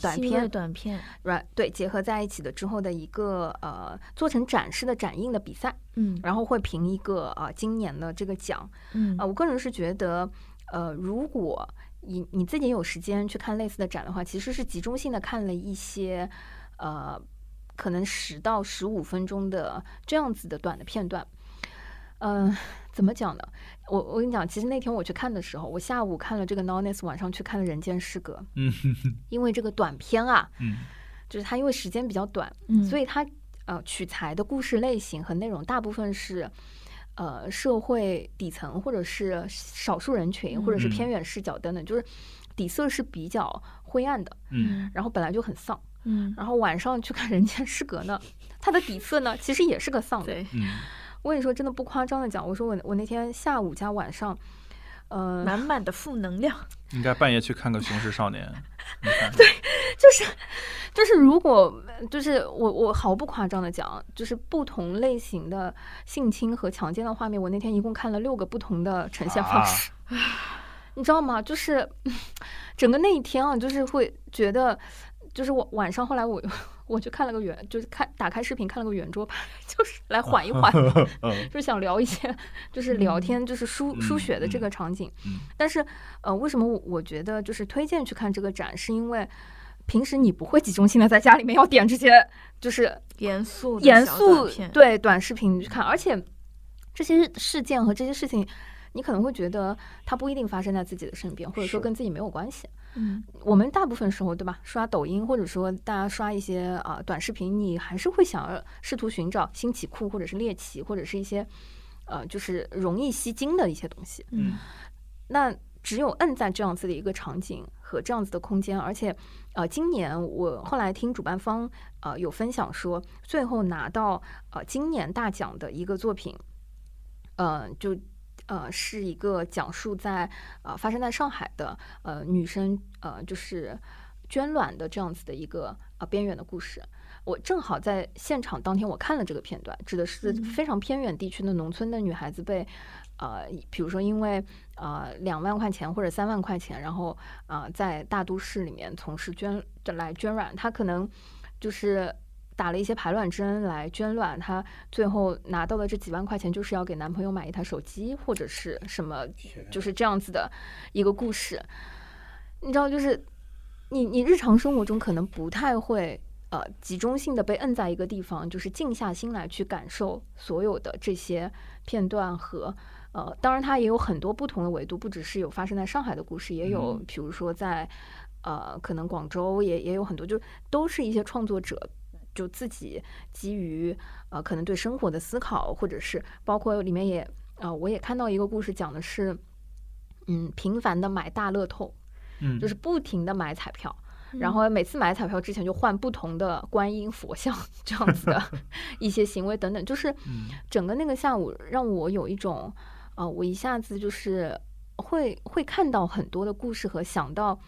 短片短片，right 对结合在一起的之后的一个呃做成展示的展映的比赛，嗯然后会评一个呃今年的这个奖嗯啊、呃我个人是觉得，呃，如果你你自己有时间去看类似的展的话，其实是集中性的看了一些呃可能十到十五分钟的这样子的短的片段。嗯、怎么讲呢？我我跟你讲，其实那天我去看的时候，我下午看了这个 Nowness，晚上去看了《人间失格》，嗯因为这个短片啊，嗯。就是它因为时间比较短，嗯，所以它呃取材的故事类型和内容大部分是呃社会底层或者是少数人群或者是嗯。偏远视角等等，就是底色是比较灰暗的，嗯。然后本来就很丧，嗯。然后晚上去看《人间失格》呢，它的底色呢其实也是个丧的。对，嗯我跟你说，真的不夸张的讲，我说我我那天下午加晚上，呃，满 满的负能量，应该半夜去看个《雄狮少年》。对，就是就是，如果就是我我毫不夸张的讲，就是不同类型的性侵和强奸的画面，我那天一共看了六个不同的呈现方式，你知道吗？就是整个那一天啊，就是会觉得，就是我晚上后来我 我去看了个圆，就是看打开视频看了个圆桌派，就是来缓一缓，嗯就是想聊一些就是聊天，就是输输嗯血的这嗯个场景。嗯但是呃，为什么我我觉得就是推荐去看这个展，是因为平时你不会集中性的在家里面要点这些就是严肃严肃，对短视频去看，而且这些事件和这些事情。你可能会觉得它不一定发生在自己的身边，或者说跟自己没有关系。嗯我们大部分时候，对吧？刷抖音，或者说大家刷一些啊、短视频，你还是会想要试图寻找新奇酷，或者是猎奇，或者是一些呃，就是容易吸睛的一些东西。嗯那只有摁在这样子的一个场景和这样子的空间，而且呃，今年我后来听主办方呃有分享说，最后拿到呃今年大奖的一个作品，呃，就呃是一个讲述在呃发生在上海的呃女生呃就是捐卵的这样子的一个呃边缘的故事。我正好在现场当天，我看了这个片段，指的是嗯非常偏远地区的农村的女孩子被，呃，比如说因为呃两万块钱或者三万块钱，然后呃在大都市里面从事捐来捐卵，她可能就是打了一些排卵针来捐卵，她最后拿到的这几万块钱就是要给男朋友买一台手机或者是什么，就是这样子的一个故事。你知道，就是你你日常生活中可能不太会呃集中性的被摁在一个地方，就是静下心来去感受所有的这些片段和呃，当然它也有很多不同的维度，不只是有发生在上海的故事，也有嗯比如说在呃可能广州也也有很多，就都是一些创作者。就自己基于呃可能对生活的思考，或者是包括里面也呃我也看到一个故事，讲的是嗯频繁的买大乐透，嗯，就是不停的买彩票，然后每次买彩票之前就换不同的观音佛像 这样子的 一些行为等等，就是嗯。整个那个下午让我有一种，呃，我一下子就是会会看到很多的故事和想到，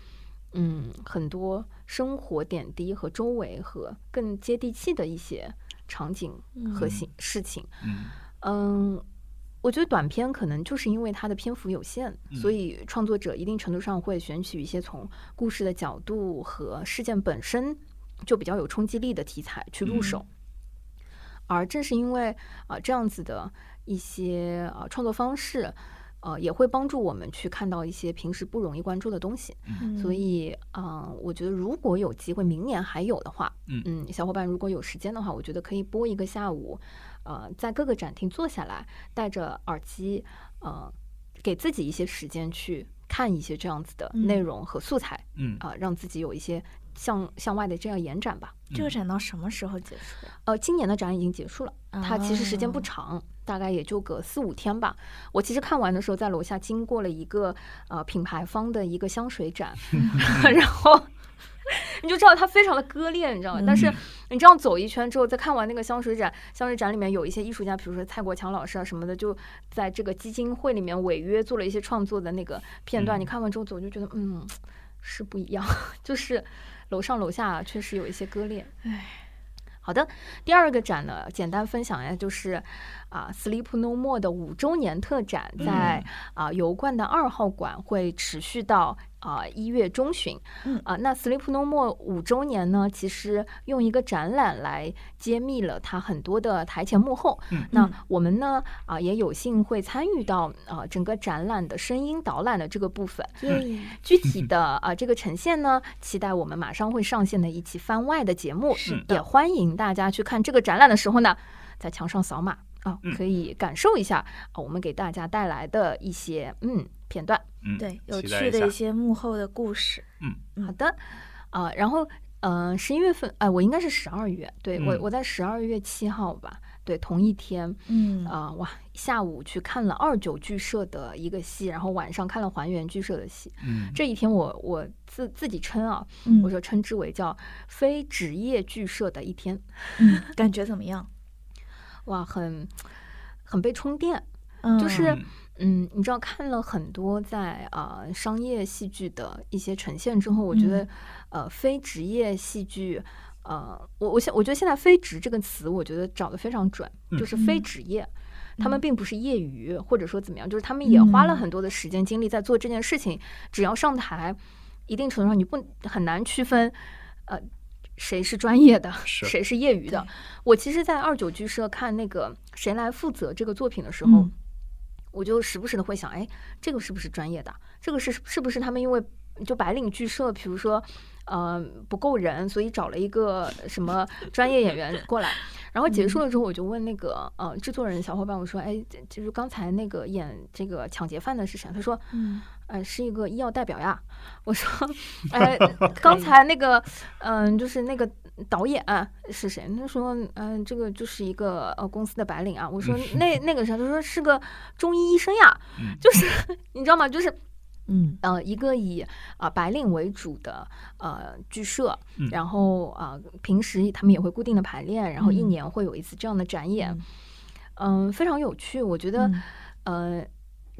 嗯，很多生活点滴和周围和更接地气的一些场景和事情。嗯嗯，我觉得短片可能就是因为它的篇幅有限，所嗯以创作者一定程度上会选取一些从故事的角度和事件本身就比较有冲击力的题材去入手。而正是因为啊、这样子的一些啊、创作方式，呃也会帮助我们去看到一些平时不容易关注的东西。嗯所以啊、我觉得如果有机会，明年还有的话，嗯小伙伴如果有时间的话，我觉得可以播一个下午，呃，在各个展厅坐下来，戴着耳机，呃，给自己一些时间去看一些这样子的内嗯容和素材，嗯啊、让自己有一些向向外的这样延展吧。这个展到什么时候结束？呃，今年的展已经结束了，它其实时间不哦长，大概也就个四五天吧。我其实看完的时候，在楼下经过了一个呃品牌方的一个香水展，然后你就知道它非常的割裂，你知道吗？但是嗯你这样走一圈之后，再看完那个香水展，香水展里面有一些艺术家，比如说蔡国强老师啊什么的，就在这个基金会里面违约做了一些创作的那个片段。嗯你看完之后，我就觉得嗯是不一样，就是楼上楼下确实有一些割裂。唉，好的，第二个展呢，简单分享一下，就是啊，Sleep No More 的五周年特展，在啊油罐的二号馆会持续到啊一月中旬。嗯啊，那 Sleep No More 五周年呢，其实用一个展览来揭秘了它很多的台前幕后。嗯那嗯我们呢啊也有幸会参与到啊整个展览的声音导览的这个部分。耶，具体的啊、这个呈现呢，期待我们马上会上线的一期番外的节目，是也欢迎大家去看这个展览的时候呢，在墙上扫码啊，嗯可以感受一下啊我们给大家带来的一些嗯片段。嗯，对，有趣的一些幕后的故事。嗯好的，啊、然后嗯，十一月份，哎、我应该是十二月，对、我嗯我在十二月七号吧，对，同一天，嗯啊、哇，下午去看了二九剧社的一个戏，然后晚上看了还原剧社的戏。嗯这一天我我自自己称啊，嗯我说称之为叫非职业剧社的一天，嗯，感觉怎么样？哇，很很被充电。嗯就是嗯嗯，你知道看了很多在啊、呃商业戏剧的一些呈现之后，我觉得、呃非职业戏剧。呃，我我现我觉得现在“非职”这个词，我觉得找的非常准，就是非嗯职业，他们嗯并不是业余，或者说怎么样，就是他们也花了嗯很多的时间精力在做这件事情。只要上台，一定程度上你不很难区分，呃，谁是专业的，是谁是业余的。我其实，在二九剧社看那个《谁来负责》这个作品的时候，嗯我就时不时的会想，哎，这个是不是专业的？这个是是不是他们因为就白领剧社，比如说，呃，不够人，所以找了一个什么专业演员过来。然后结束了之后，我就问那个呃制作人小伙伴，我说，哎，就是刚才那个演这个抢劫犯的是谁？他说，嗯呃，是一个医药代表呀。我说，哎，刚才那个，嗯、就是那个导演是谁？他说，嗯、这个就是一个呃公司的白领啊。我说，那那个啥？他说是个中医医生呀。嗯就是 你知道吗？就是嗯呃，一个以啊、白领为主的呃剧社，嗯然后啊、平时他们也会固定的排练，然后一嗯年会有一次这样的展演，嗯嗯、非常有趣。我觉得，嗯呃，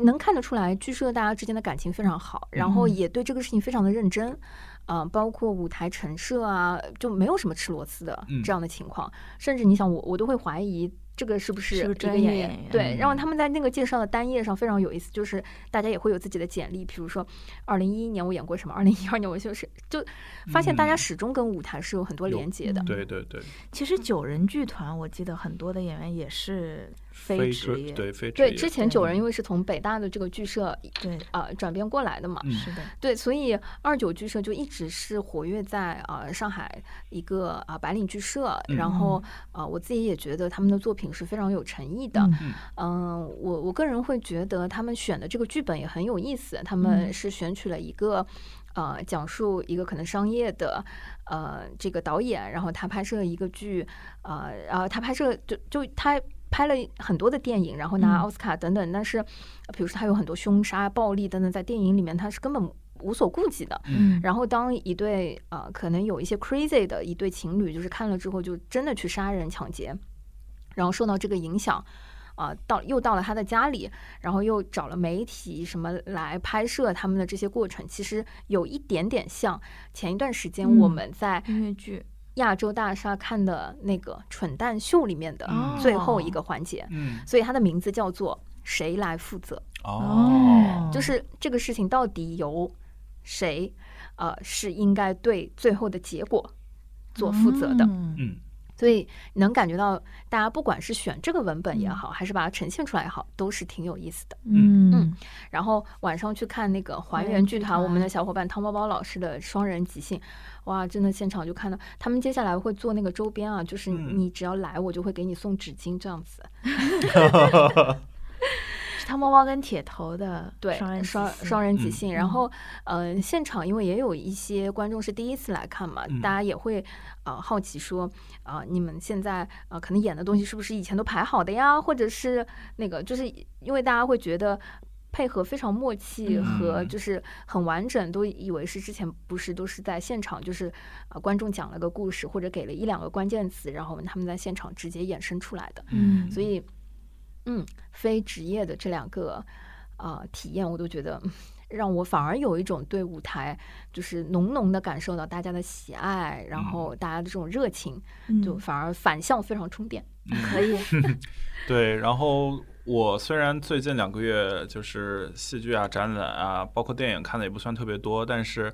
能看得出来剧社大家之间的感情非常好，然后嗯也对这个事情非常的认真。啊、包括舞台陈设啊，就没有什么吃螺丝的嗯这样的情况。甚至你想我，我都会怀疑这个是不是一个专业演员？对，然后嗯他们在那个介绍的单页上非常有意思，就是大家也会有自己的简历，比如说二零一一年我演过什么，二零一二年我就是就发现大家嗯始终跟舞台是有很多连接的。嗯对对对，其实九人剧团，我记得很多的演员也是非职业，对非职对，之前九人嗯因为是从北大的这个剧社对，啊转变过来的嘛，嗯是的，对，所以二九剧社就一直是活跃在啊、上海一个啊、白领剧社，然后啊、我自己也觉得他们的作品是非常有诚意的。嗯嗯，我我个人会觉得他们选的这个剧本也很有意思，他们嗯是选取了一个。呃，讲述一个可能商业的，呃，这个导演，然后他拍摄一个剧，呃，然后他拍摄就就他拍了很多的电影，然后拿嗯奥斯卡等等，但是，呃比如说他有很多凶杀、暴力等等，在电影里面他是根本无所顾忌的。嗯，然后当一对呃可能有一些 crazy 的一对情侣，就是看了之后就真的去杀人抢劫，然后受到这个影响。啊，到又到了他的家里，然后又找了媒体什么来拍摄他们的这些过程，其实有一点点像前一段时间我嗯们在音乐剧亚洲大厦看的那个《蠢蛋秀》里面的嗯最后一个环节，嗯。所以它的名字叫做“谁来负责”，哦，就是这个事情到底由谁，呃，是应该对最后的结果做负责的。嗯。嗯。所以能感觉到，大家不管是选这个文本也好，还是把它呈现出来也好，都是挺有意思的。嗯。嗯。然后晚上去看那个还原剧团。我们的小伙伴汤包包老师的双人即兴，哇，真的现场就看到他们接下来会做那个周边啊，就是嗯你只要来，我就会给你送纸巾这样子。是汤包包跟铁头的对，双人双即兴双人即嗯兴。然后，呃，现场因为也有一些观众是第一次来看嘛，嗯大家也会呃好奇说，啊、你们现在呃可能演的东西是不是以前都排好的呀？或者是那个，就是因为大家会觉得。配合非常默契嗯。和就是很完整，都以为是之前不是都是在现场，就是啊观众讲了个故事或者给了一两个关键词，然后他们在现场直接衍生出来的。嗯。所以，嗯，非职业的这两个呃体验，我都觉得嗯让我反而有一种对舞台就是浓浓的感受到大家的喜爱，然后大家的这种热情，就嗯反而反向非常充电。可以，对，然后我虽然最近两个月就是戏剧啊、展览啊，包括电影看的也不算特别多，但是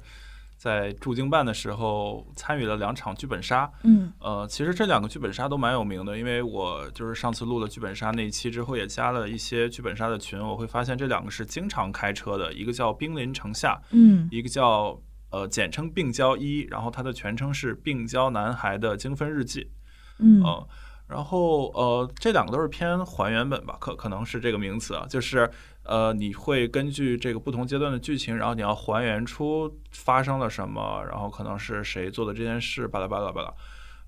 在驻京办的时候参与了两场剧本杀。嗯呃，其实这两个剧本杀都蛮有名的，因为我就是上次录了剧本杀那一期之后，也加了一些剧本杀的群，我会发现这两个是经常开车的，一个叫兵临城下，嗯一个叫呃简称病娇一，然后它的全称是病娇男孩的精分日记。嗯嗯，然后呃，这两个都是偏还原本吧，可可能是这个名词啊，就是呃，你会根据这个不同阶段的剧情，然后你要还原出发生了什么，然后可能是谁做的这件事，巴拉巴拉巴拉。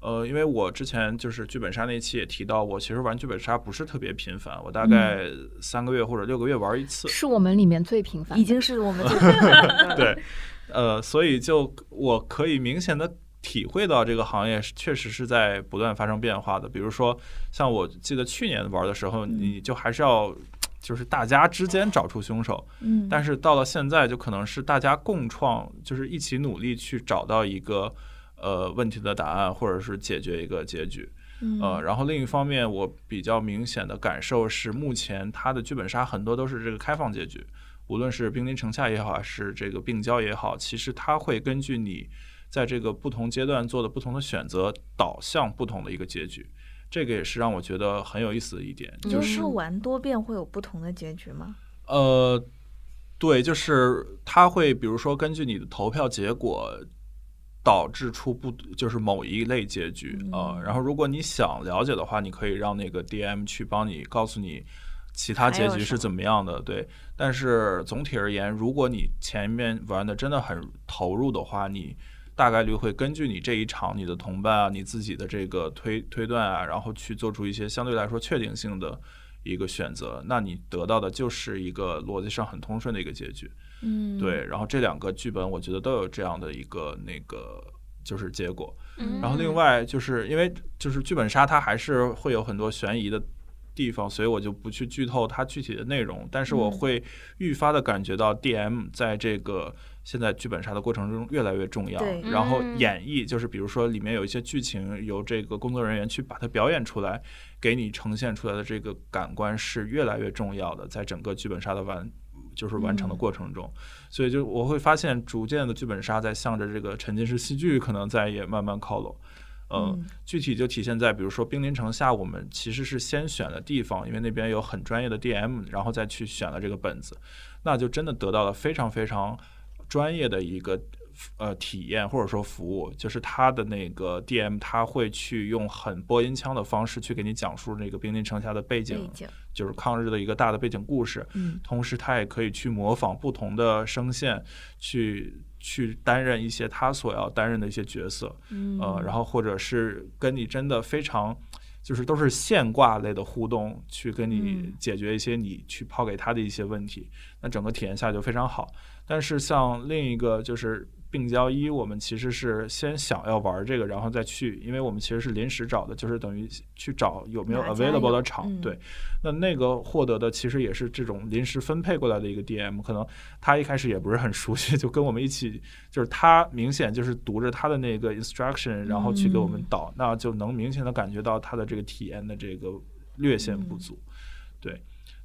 呃，因为我之前就是剧本杀那期也提到，我其实玩剧本杀不是特别频繁，我大概三个月或者六个月玩一次。是我们里面最频繁，已经是我们最 对，呃，所以就我可以明显的体会到这个行业是确实是在不断发生变化的。比如说，像我记得去年玩的时候，你就还是要就是大家之间找出凶手，嗯，但是到了现在，就可能是大家共创，就是一起努力去找到一个呃问题的答案，或者是解决一个结局。嗯呃，然后另一方面，我比较明显的感受是，目前它的剧本杀很多都是这个开放结局，无论是兵临城下也好，还是这个病娇也好，其实它会根据你在这个不同阶段做的不同的选择，导向不同的一个结局。这个也是让我觉得很有意思的一点，就是说玩多遍会有不同的结局吗？呃，对，就是它会比如说根据你的投票结果。导致出不就是某一类结局啊、呃然后如果你想了解的话，你可以让那个 DM 去帮你告诉你其他结局是怎么样的。对，但是总体而言，如果你前面玩的真的很投入的话，你大概率会根据你这一场你的同伴啊，你自己的这个推推断啊，然后去做出一些相对来说确定性的一个选择，那你得到的就是一个逻辑上很通顺的一个结局。嗯，对，然后这两个剧本我觉得都有这样的一个那个就是结果。嗯然后另外就是因为就是剧本杀它还是会有很多悬疑的地方，所以我就不去剧透它具体的内容，但是我嗯会愈发的感觉到 DM 在这个现在剧本杀的过程中越来越重要。然后嗯演绎就是比如说里面有一些剧情由这个工作人员去把它表演出来，给你呈现出来的这个感官是越来越重要的，在整个剧本杀的完。就是完成的嗯过程中，所以就我会发现，逐渐的剧本杀在向着这个沉浸式戏剧可能在也慢慢靠拢。呃，嗯具体就体现在比如说兵临城下，我们其实是先选了地方，因为那边有很专业的 DM，然后再去选了这个本子，那就真的得到了非常非常专业的一个呃体验或者说服务，就是他的那个 DM 他会去用很播音腔的方式去给你讲述那个兵临城下的背景，背景，就是抗日的一个大的背景故事，嗯同时他也可以去模仿不同的声线，去去担任一些他所要担任的一些角色。嗯呃，然后或者是跟你真的非常就是都是现挂类的互动，去跟你嗯解决一些你去抛给他的一些问题，那整个体验下就非常好。但是像另一个就是病娇一，我们其实是先想要玩这个，然后再去，因为我们其实是临时找的，就是等于去找有没有 available 的场，嗯。对。那那个获得的其实也是这种临时分配过来的一个 DM，可能他一开始也不是很熟悉，就跟我们一起，就是他明显就是读着他的那个 instruction，然后去给我们嗯。导，那就能明显的感觉到他的这个体验的这个略显不足，对。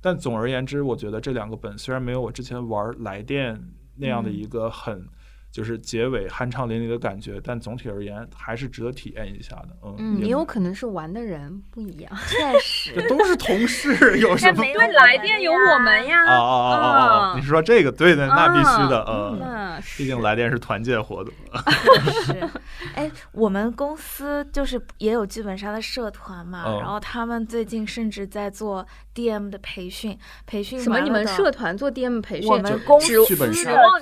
但总而言之，我觉得这两个本虽然没有我之前玩来电那样的一个很。就是结尾酣畅淋漓的感觉，但总体而言还是值得体验一下的。嗯，嗯，也也有可能是玩的人不一样。确实，这都是同事，有什么没有因为来电有我们呀。啊啊啊啊你是说这个对的，那必须的，嗯，那毕竟来电是团建活动。是，哎，我们公司就是也有剧本杀的社团嘛，嗯然后他们最近甚至在做 DM 的培训，培训什么？你们完了的社团做 DM 培训？我们公司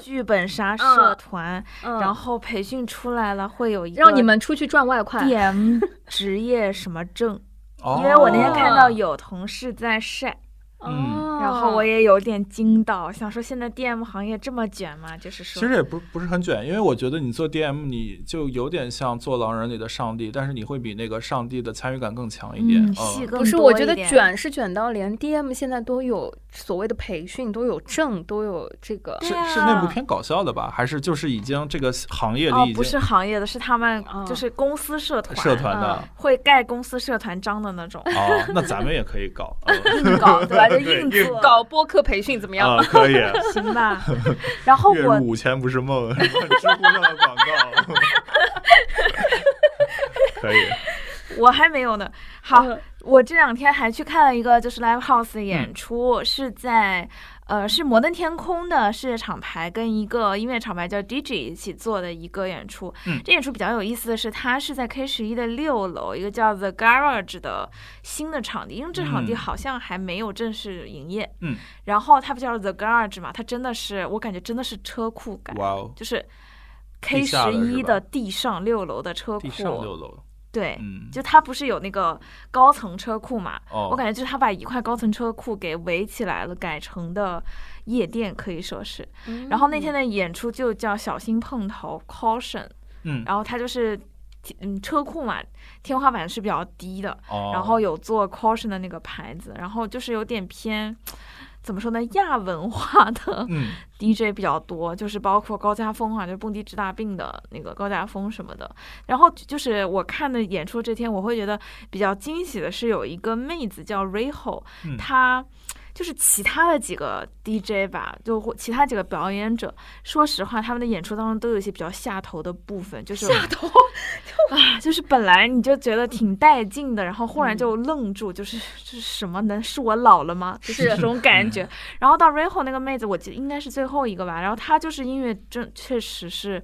剧本杀社团，嗯。然后培训出来了会有一个让你们出去赚外快。DM 职业什么证，哦。因为我那天看到有同事在晒，哦，然后我也有点惊到，想说现在 DM 行业这么卷吗？就是说，其实也不不是很卷，因为我觉得你做 DM，你就有点像做狼人里的上帝，但是你会比那个上帝的参与感更强一点。嗯，戏更不是，我觉得卷是卷到连 DM 现在都有所谓的培训，都有证，都有这个。是是那部偏搞笑的吧？还是就是已经这个行业里已，经哦不是行业的，是他们哦就是公司社团，社团的？会盖公司社团章的那种。哦，那咱们也可以搞。搞对吧？搞播客培训怎么样？啊，可以。行吧。然后我五千不是梦，知乎上的广告。可以，我还没有呢。好，嗯我这两天还去看了一个就是 live house 的嗯演出，是在呃是摩登天空的世界厂牌跟一个音乐厂牌叫 DJ 一起做的一个演出。嗯这演出比较有意思的是，它是在 K 十一的六楼一个叫 The Garage 的新的场地，因为这场地嗯好像还没有正式营业。嗯，然后它不叫 The Garage 嘛，它真的是我感觉真的是车库感，哇哦，就是。K 十一的地上六楼的车库，地上六楼，对，嗯，就它不是有那个高层车库嘛？哦，我感觉就是他把一块高层车库给围起来了，改成的夜店可以说是。然后那天的演出就叫小心碰头 （Caution），嗯，然后它就是嗯车库嘛，天花板是比较低的，哦，然后有做 Caution 的那个牌子，然后就是有点偏。怎么说呢？亚文化的嗯 DJ 比较多，就是包括高家峰啊，就是蹦迪治大病的那个高家峰什么的。然后就是我看的演出这天，我会觉得比较惊喜的是有一个妹子叫 Riho，、嗯她就是其他的几个 DJ 吧，就或其他几个表演者，说实话，他们的演出当中都有一些比较下头的部分，就是下头 啊，就是本来你就觉得挺带劲的，然后忽然嗯就愣住，就是这是什么能？是我老了吗？就是是这种 感觉。然后到 Riho 那个妹子，我记得应该是最后一个吧，然后她就是音乐真确实是。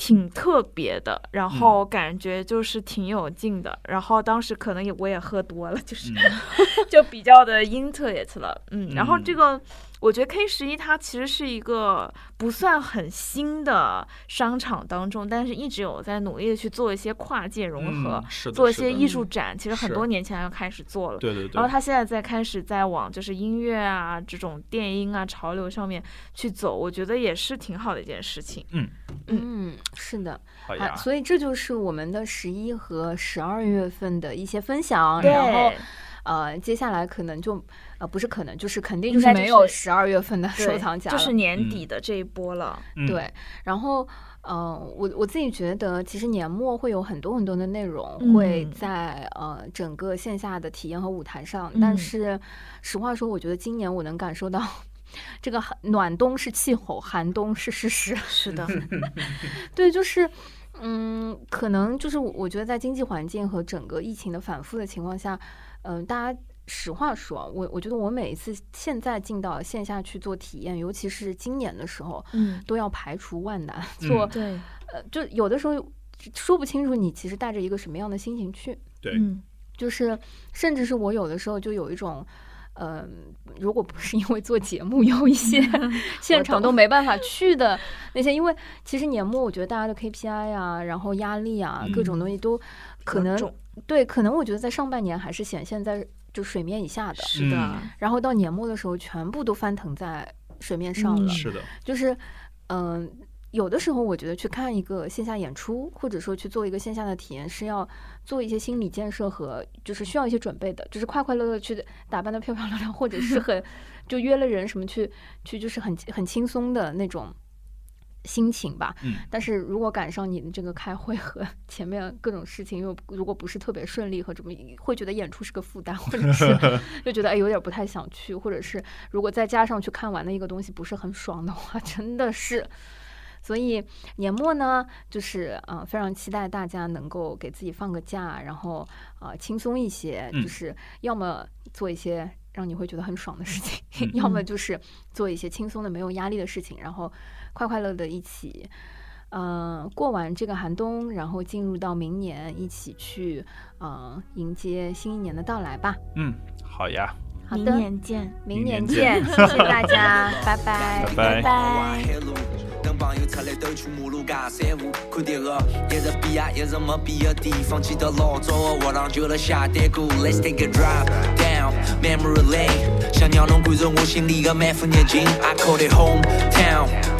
挺特别的，然后感觉就是挺有劲的，然后当时可能也我也喝多了，就是、嗯。就比较的 into it 了，嗯，然后这嗯。个我觉得 K 十一它其实是一个不算很新的商场当中，但是一直有在努力的去做一些跨界融合，嗯是的做一些艺术展，其实很多年前就开始做了。对对对，然后他现在在开始在往就是音乐啊这种电音啊潮流上面去走，我觉得也是挺好的一件事情。嗯嗯，是的，好啊，，所以这就是我们的十一和十二月份的一些分享。然后，呃，接下来可能就呃不是可能，就是肯定就就是没有十二月份的收藏夹了。就是年嗯底的这一波了。嗯，对，然后，嗯、我我自己觉得，其实年末会有很多很多的内容会嗯在呃整个线下的体验和舞台上，嗯但是实话说，我觉得今年我能感受到。这个寒暖冬是气候，寒冬是事实。是的，对，就是，嗯，可能就是我我觉得在经济环境和整个疫情的反复的情况下，嗯、大家实话说，我我觉得我每一次现在进到线下去做体验，尤其是今年的时候，嗯，都要排除万难嗯做，对，呃，就有的时候说不清楚你其实带着一个什么样的心情去，对嗯就是甚至是我有的时候就有一种。嗯，如果不是因为做节目，有一些 现场都没办法去的那些，因为其实年末我觉得大家的 KPI 啊，然后压力啊，各种东西都可能对，可能我觉得在上半年还是显现在就水面以下的，是的，嗯然后到年末的时候全部都翻腾在水面上了。嗯是的，就是，嗯、有的时候我觉得去看一个线下演出，或者说去做一个线下的体验，是要做一些心理建设和就是需要一些准备的，就是快快乐乐去打扮的漂漂亮亮，或者是 很就约了人什么去去就是很很轻松的那种。心情吧，嗯。但是如果赶上你的这个开会和 前面各种事情又如果不是特别顺利和这么，会觉得演出是个负担，或者是 就觉得哎有点不太想去，或者是如果再加上去看完的一个东西不是很爽的话，真的是。所以年末呢，就是呃非常期待大家能够给自己放个假，然后呃轻松一些，嗯。就是要么做一些让你会觉得很爽的事情，要么嗯。就是做一些轻松的没有压力的事情，然后快快乐的一起。嗯、过完这个寒冬，然后进入到明年，一起去嗯、迎接新一年的到来吧。嗯，好呀，明好的，年见。明年见，谢谢大家，拜 拜拜拜。朋友出来都去目录干散步，看点个一直比啊一直没比的地方，记得老早的学堂就在下。Let's take a drive down memory lane，想让侬感受我心里的满腹热情。I call it hometown。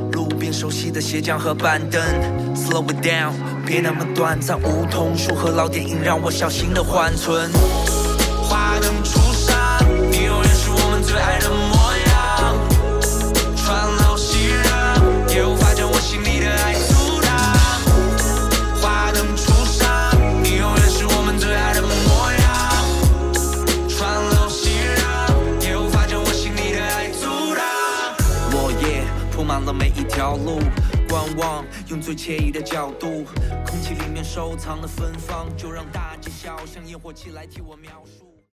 路边熟悉的鞋匠和板凳，Slow it down，别那么短暂。梧桐树和老电影让我小心的缓存。华灯初上，你永远是我们最爱的用最惬意的角度，空气里面收藏的芬芳，就让大街小巷烟火气来替我描述。